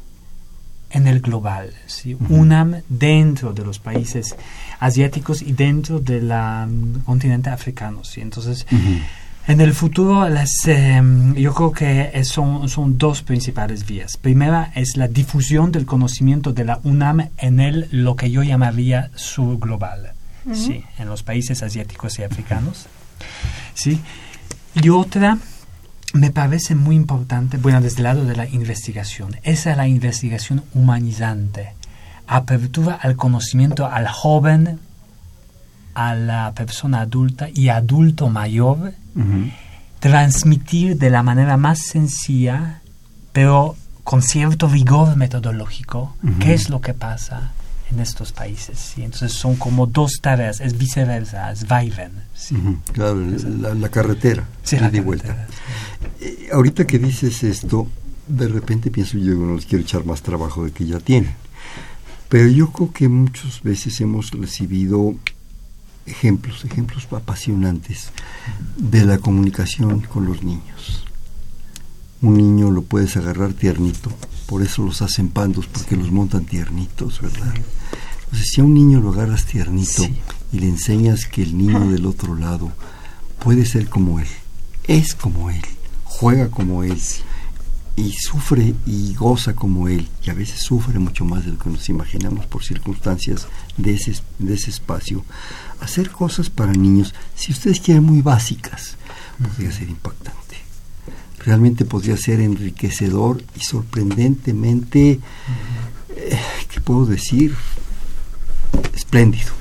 en el global, ¿sí? Uh -huh. UNAM dentro de los países asiáticos y dentro del um, continente africano. ¿sí? Entonces, uh -huh. En el futuro, las, eh, yo creo que son, son dos principales vías. Primera es la difusión del conocimiento de la UNAM en el, lo que yo llamaría sur global, uh -huh. ¿sí? en los países asiáticos y africanos. ¿sí? Y otra, me parece muy importante, bueno, desde el lado de la investigación, esa es la investigación humanizante, apertura al conocimiento al joven, a la persona adulta y adulto mayor, uh -huh. transmitir de la manera más sencilla, pero con cierto rigor metodológico, uh -huh. qué es lo que pasa en estos países. ¿sí? Entonces son como dos tareas, es viceversa, es vaivén. ¿sí? Uh -huh. Claro, la, la, carretera, sí, la de carretera, vuelta. Eh, ahorita que dices esto, de repente pienso yo, no les quiero echar más trabajo de que ya tienen. Pero yo creo que muchas veces hemos recibido ejemplos, ejemplos apasionantes de la comunicación con los niños. Un niño lo puedes agarrar tiernito, por eso los hacen pandos, porque los montan tiernitos, ¿verdad? Entonces, si a un niño lo agarras tiernito sí. y le enseñas que el niño del otro lado puede ser como él, es como él, juega como él, y sufre y goza como él, y a veces sufre mucho más de lo que nos imaginamos por circunstancias de ese, de ese espacio, hacer cosas para niños, si ustedes quieren muy básicas, podría ser impactante. Realmente podría ser enriquecedor y sorprendentemente, eh, ¿qué puedo decir? Espléndido.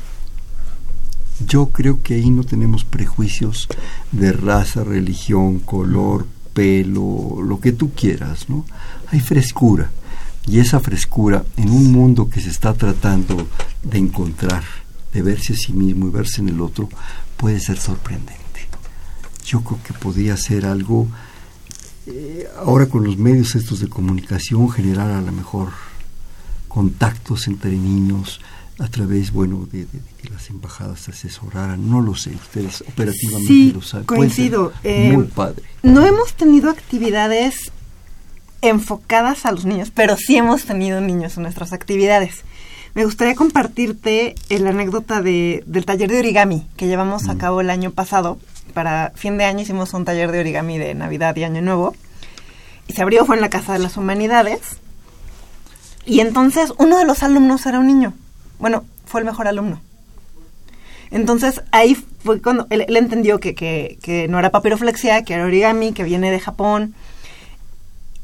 Yo creo que ahí no tenemos prejuicios de raza, religión, color, pelo, lo que tú quieras, ¿no? Hay frescura. Y esa frescura en un mundo que se está tratando de encontrar, de verse a sí mismo y verse en el otro, puede ser sorprendente. Yo creo que podría ser algo, eh, ahora con los medios estos de comunicación, generar a lo mejor contactos entre niños a través, bueno, de, de, de que las embajadas asesoraran, no lo sé, ustedes operativamente sí, lo saben. coincido. Eh, muy padre. No hemos tenido actividades enfocadas a los niños, pero sí hemos tenido niños en nuestras actividades. Me gustaría compartirte la anécdota de, del taller de origami que llevamos mm. a cabo el año pasado. Para fin de año hicimos un taller de origami de Navidad y Año Nuevo. Y se abrió, fue en la Casa de las Humanidades. Y entonces uno de los alumnos era un niño. Bueno, fue el mejor alumno. Entonces ahí fue cuando él, él entendió que, que, que, no era papiroflexia, que era origami, que viene de Japón.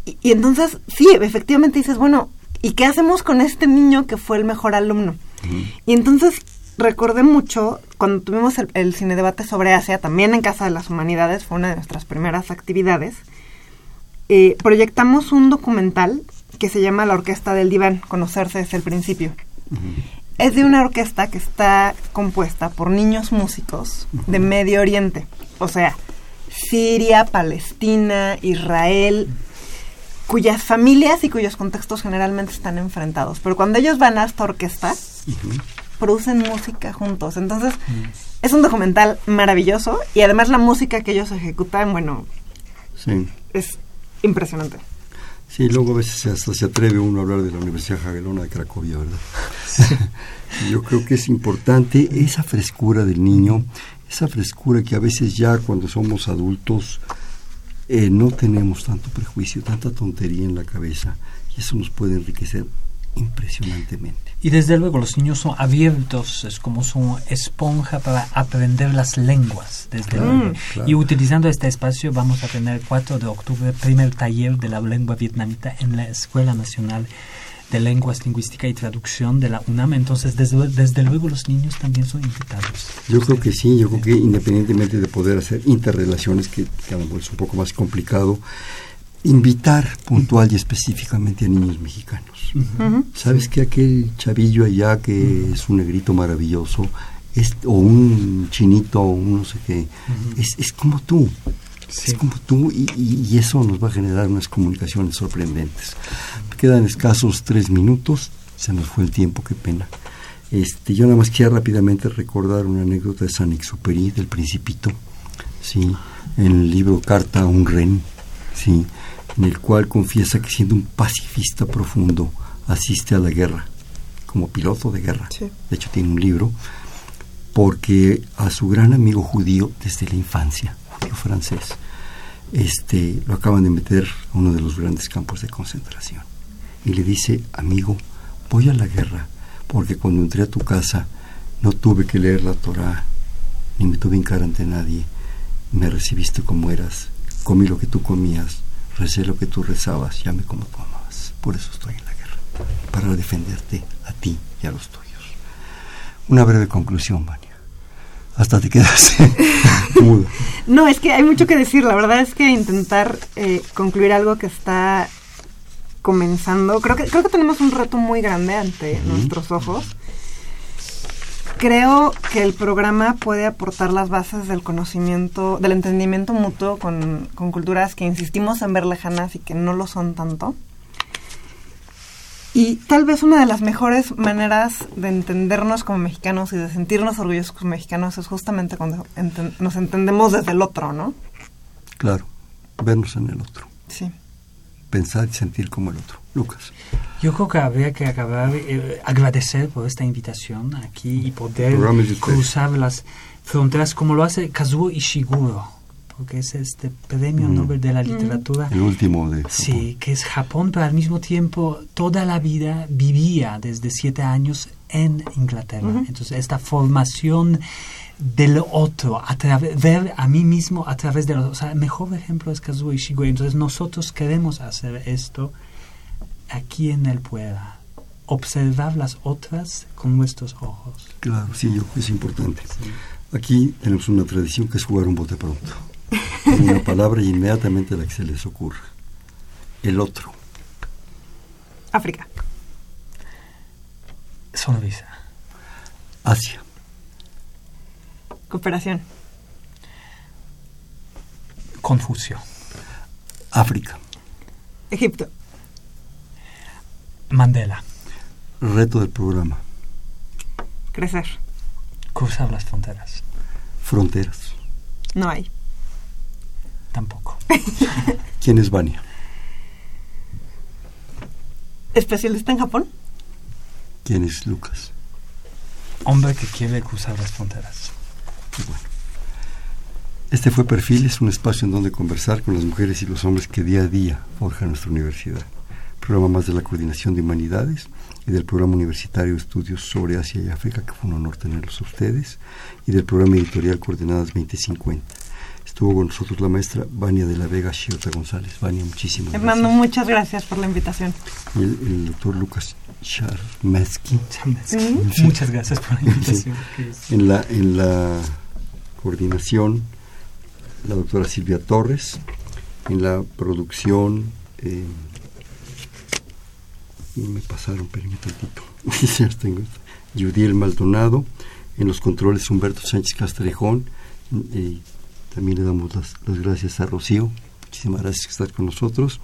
Y, y, entonces, sí, efectivamente dices, bueno, ¿y qué hacemos con este niño que fue el mejor alumno? Uh -huh. Y entonces recordé mucho cuando tuvimos el, el cine debate sobre Asia, también en Casa de las Humanidades, fue una de nuestras primeras actividades. Eh, proyectamos un documental que se llama La Orquesta del Diván, conocerse desde el principio. Uh -huh. Es de una orquesta que está compuesta por niños músicos uh -huh. de Medio Oriente, o sea, Siria, Palestina, Israel, cuyas familias y cuyos contextos generalmente están enfrentados. Pero cuando ellos van a esta orquesta, uh -huh. Producen música juntos. Entonces, es un documental maravilloso y además la música que ellos ejecutan, bueno, sí. es impresionante. Sí, luego a veces hasta se atreve uno a hablar de la Universidad Jagelona de Cracovia, ¿verdad? Yo creo que es importante esa frescura del niño, esa frescura que a veces ya cuando somos adultos eh, no tenemos tanto prejuicio, tanta tontería en la cabeza, y eso nos puede enriquecer impresionantemente. Y desde luego los niños son abiertos, es como su esponja para aprender las lenguas, desde claro. Claro. Y utilizando este espacio vamos a tener 4 de octubre primer taller de la lengua vietnamita en la Escuela Nacional de Lenguas, Lingüística y Traducción de la UNAM. Entonces, desde, desde luego los niños también son invitados. Yo creo que sí, yo creo que independientemente de poder hacer interrelaciones, que, que a lo mejor es un poco más complicado, invitar puntual y específicamente a niños mexicanos. Uh -huh. ¿Sabes que aquel chavillo allá que uh -huh. es un negrito maravilloso, es, o un chinito, o un no sé qué, uh -huh. es, es, como tú? Sí. Es como tú y, y, y, eso nos va a generar unas comunicaciones sorprendentes. Quedan escasos tres minutos, se nos fue el tiempo, qué pena. Este, yo nada más quiero rápidamente recordar una anécdota de San Exupéry, del Principito, ¿sí? en el libro Carta a un Ren, ¿sí? En el cual confiesa que siendo un pacifista profundo asiste a la guerra como piloto de guerra. Sí. De hecho tiene un libro porque a su gran amigo judío desde la infancia, judío francés, este lo acaban de meter a uno de los grandes campos de concentración y le dice, "Amigo, voy a la guerra porque cuando entré a tu casa no tuve que leer la Torá ni me tuve encar ante nadie. Me recibiste como eras, comí lo que tú comías, recé lo que tú rezabas, llame como tú amabas. Por eso estoy en la guerra, para defenderte a ti y a los tuyos. Una breve conclusión, Vania. Hasta te quedas muda. No, es que hay mucho que decir. La verdad es que intentar eh, concluir algo que está comenzando, creo que, creo que tenemos un reto muy grande ante uh -huh. nuestros ojos. Creo que el programa puede aportar las bases del conocimiento, del entendimiento mutuo con, con, culturas que insistimos en ver lejanas y que no lo son tanto. Y tal vez una de las mejores maneras de entendernos como mexicanos y de sentirnos orgullosos como mexicanos es justamente cuando enten nos entendemos desde el otro, ¿no? Claro, vernos en el otro. Sí. Pensar y sentir como el otro. Lucas. Yo creo que habría que acabar, eh, agradecer por esta invitación aquí y poder cruzar las fronteras como lo hace Kazuo Ishiguro, porque es este premio mm. Nobel de la literatura. El último de Japón. Sí, que es Japón, pero al mismo tiempo toda la vida vivía desde siete años en Inglaterra. Uh -huh. Entonces esta formación del otro, a ver a mí mismo a través del otro. O sea, el mejor ejemplo es Kazuo Ishiguro. Entonces nosotros queremos hacer esto aquí en el Puebla, observar las otras con nuestros ojos. Claro, sí, yo, es importante. Sí. Aquí tenemos una tradición que es jugar un bote pronto. una palabra y inmediatamente la que se les ocurra. El otro. África. Sonrisa. Asia. Cooperación. Confucio. África. Egipto. Mandela. Reto del programa. Crecer. Cruzar las fronteras. Fronteras. No hay. Tampoco. ¿Quién es Vania? ¿Especialista en Japón? ¿Quién es Lucas? Hombre que quiere cruzar las fronteras. Bueno. Este fue Perfil, es un espacio en donde conversar con las mujeres y los hombres que día a día forjan nuestra universidad. Programa más de la Coordinación de Humanidades y del Programa Universitario de Estudios sobre Asia y África, que fue un honor tenerlos a ustedes, y del Programa Editorial Coordenadas 2050. Estuvo con nosotros la maestra Vania de la Vega Chiota González. Vania, muchísimas gracias. Hernando, muchas gracias por la invitación. Y el, el doctor Lucas Charmetsky. Muchas gracias por la invitación. En la, en la coordinación, la doctora Silvia Torres. En la producción, eh, me pasaron, espérenme tantito. Tengo. Yudiel Maldonado. En los controles, Humberto Sánchez Castrejón. Y también le damos las, las gracias a Rocío. Muchísimas gracias por estar con nosotros.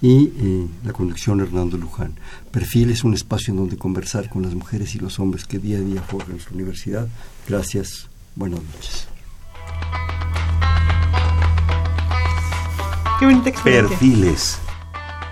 Y eh, la conducción Hernando Luján. Perfil es un espacio en donde conversar con las mujeres y los hombres que día a día forjan su universidad. Gracias. Buenas noches. Qué bonita experiencia. Perfiles.